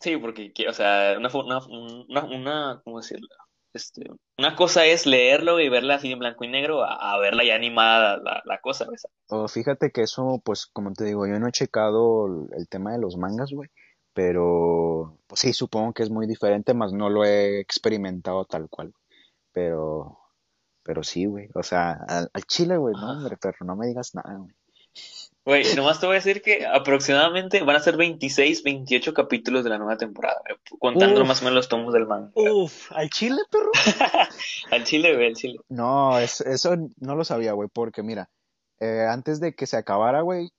Sí, porque, que- o sea, una, una, una, una, ¿cómo decirlo? Este, una cosa es leerlo y verla así en blanco y negro a, a verla ya animada la, la cosa, ¿ves? O fíjate que eso, pues, como te digo, yo no he checado el, el tema de los mangas, güey, pero, pues sí, supongo que es muy diferente, más no lo he experimentado tal cual. Pero, pero sí, güey, o sea, al, al chile, güey, no, hombre, perro, no me digas nada, güey. Güey, nomás te voy a decir que aproximadamente van a ser 26, 28 capítulos de la nueva temporada, güey, contando más o menos los tomos del manga. uf, ¿al chile, perro? Al chile, güey, al chile. No, es- eso no lo sabía, güey, porque mira, eh, antes de que se acabara, güey,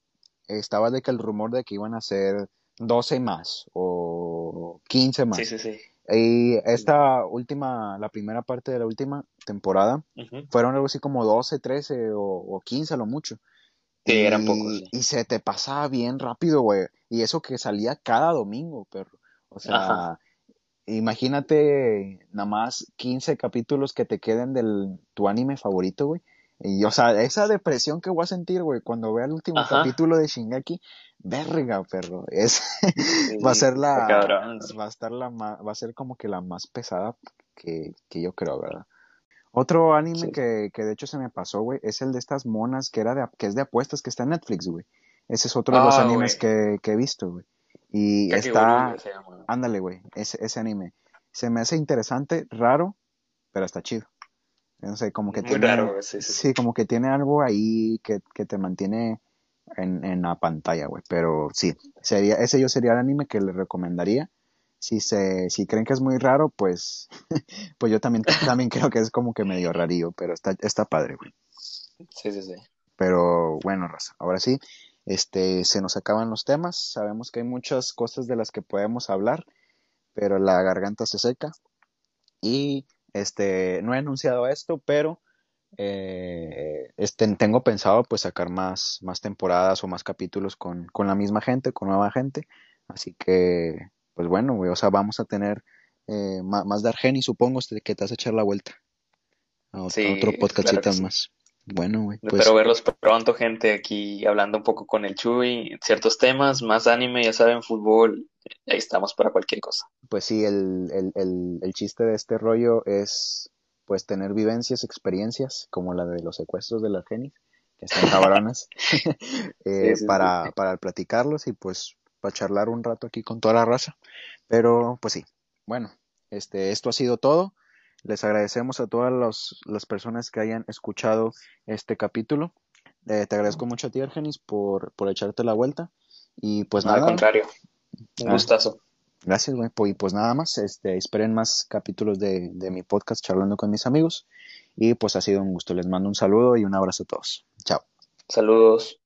estaba de que el rumor de que iban a ser 12 más o 15 Sí, más. sí, sí. Y esta última, la primera parte de la última temporada, fueron algo así como 12, 13 o, o 15 a lo mucho. Sí, eran pocos, Y, sí. y se te pasaba bien rápido, güey. Y eso que salía cada domingo, perro. O Ajá. sea, imagínate nada más 15 capítulos que te queden del tu anime favorito, güey. Y, o sea, esa depresión que voy a sentir, güey, cuando vea el último Ajá. capítulo de Shingeki, verga, perro. Es, va a ser la, cabrón. va a estar la va a ser como que la más pesada que, que yo creo, ¿verdad? Otro anime Sí. que, que de hecho se me pasó, güey, es el de estas monas que era de, que es de apuestas que está en Netflix, güey. Ese es otro de los Ah, animes que, que he visto, güey. Y está, ándale, güey, ese, ese anime. Se me hace interesante, raro, pero está chido. No sé, como que Muy raro, tiene, güey, sí, sí, sí. como que tiene algo ahí que, que te mantiene en, en la pantalla, güey. Pero sí, sería, ese yo sería el anime que le recomendaría. Si se, si creen que es muy raro, pues, pues yo también, también creo que es como que medio rarillo, pero está, está padre, güey. Sí, sí, sí. Pero bueno, raza, ahora sí, este, se nos acaban los temas. Sabemos que hay muchas cosas de las que podemos hablar, pero la garganta se seca. Y este, no he anunciado esto, pero eh, este, tengo pensado pues sacar más, más temporadas o más capítulos con, con la misma gente, con nueva gente. Así que, pues bueno, o sea, vamos a tener eh, ma- más de Argeni, supongo, este, que te vas a echar la vuelta a, ot- a otro Sí, claro sí. más. Bueno, güey, pues Espero verlos pronto, gente, aquí hablando un poco con el Chuy, ciertos temas, más anime, ya saben, fútbol, ahí estamos para cualquier cosa. Pues sí, el, el, el, el chiste de este rollo es pues tener vivencias, experiencias, como la de los secuestros de las genis, que están cabronas, eh, Sí, sí, para, sí. para platicarlos y pues para charlar un rato aquí con toda la raza. Pero pues sí, bueno, este, esto ha sido todo. Les agradecemos a todas los- las personas que hayan escuchado este capítulo. Eh, te agradezco mucho a ti, Argenis, por, por echarte la vuelta. Y pues Al nada, contrario, un Ah. gustazo. gracias, güey. Pues, y pues nada más, este, esperen más capítulos de, de mi podcast charlando con mis amigos. Y pues ha sido un gusto. Les mando un saludo y un abrazo a todos. Chao. Saludos.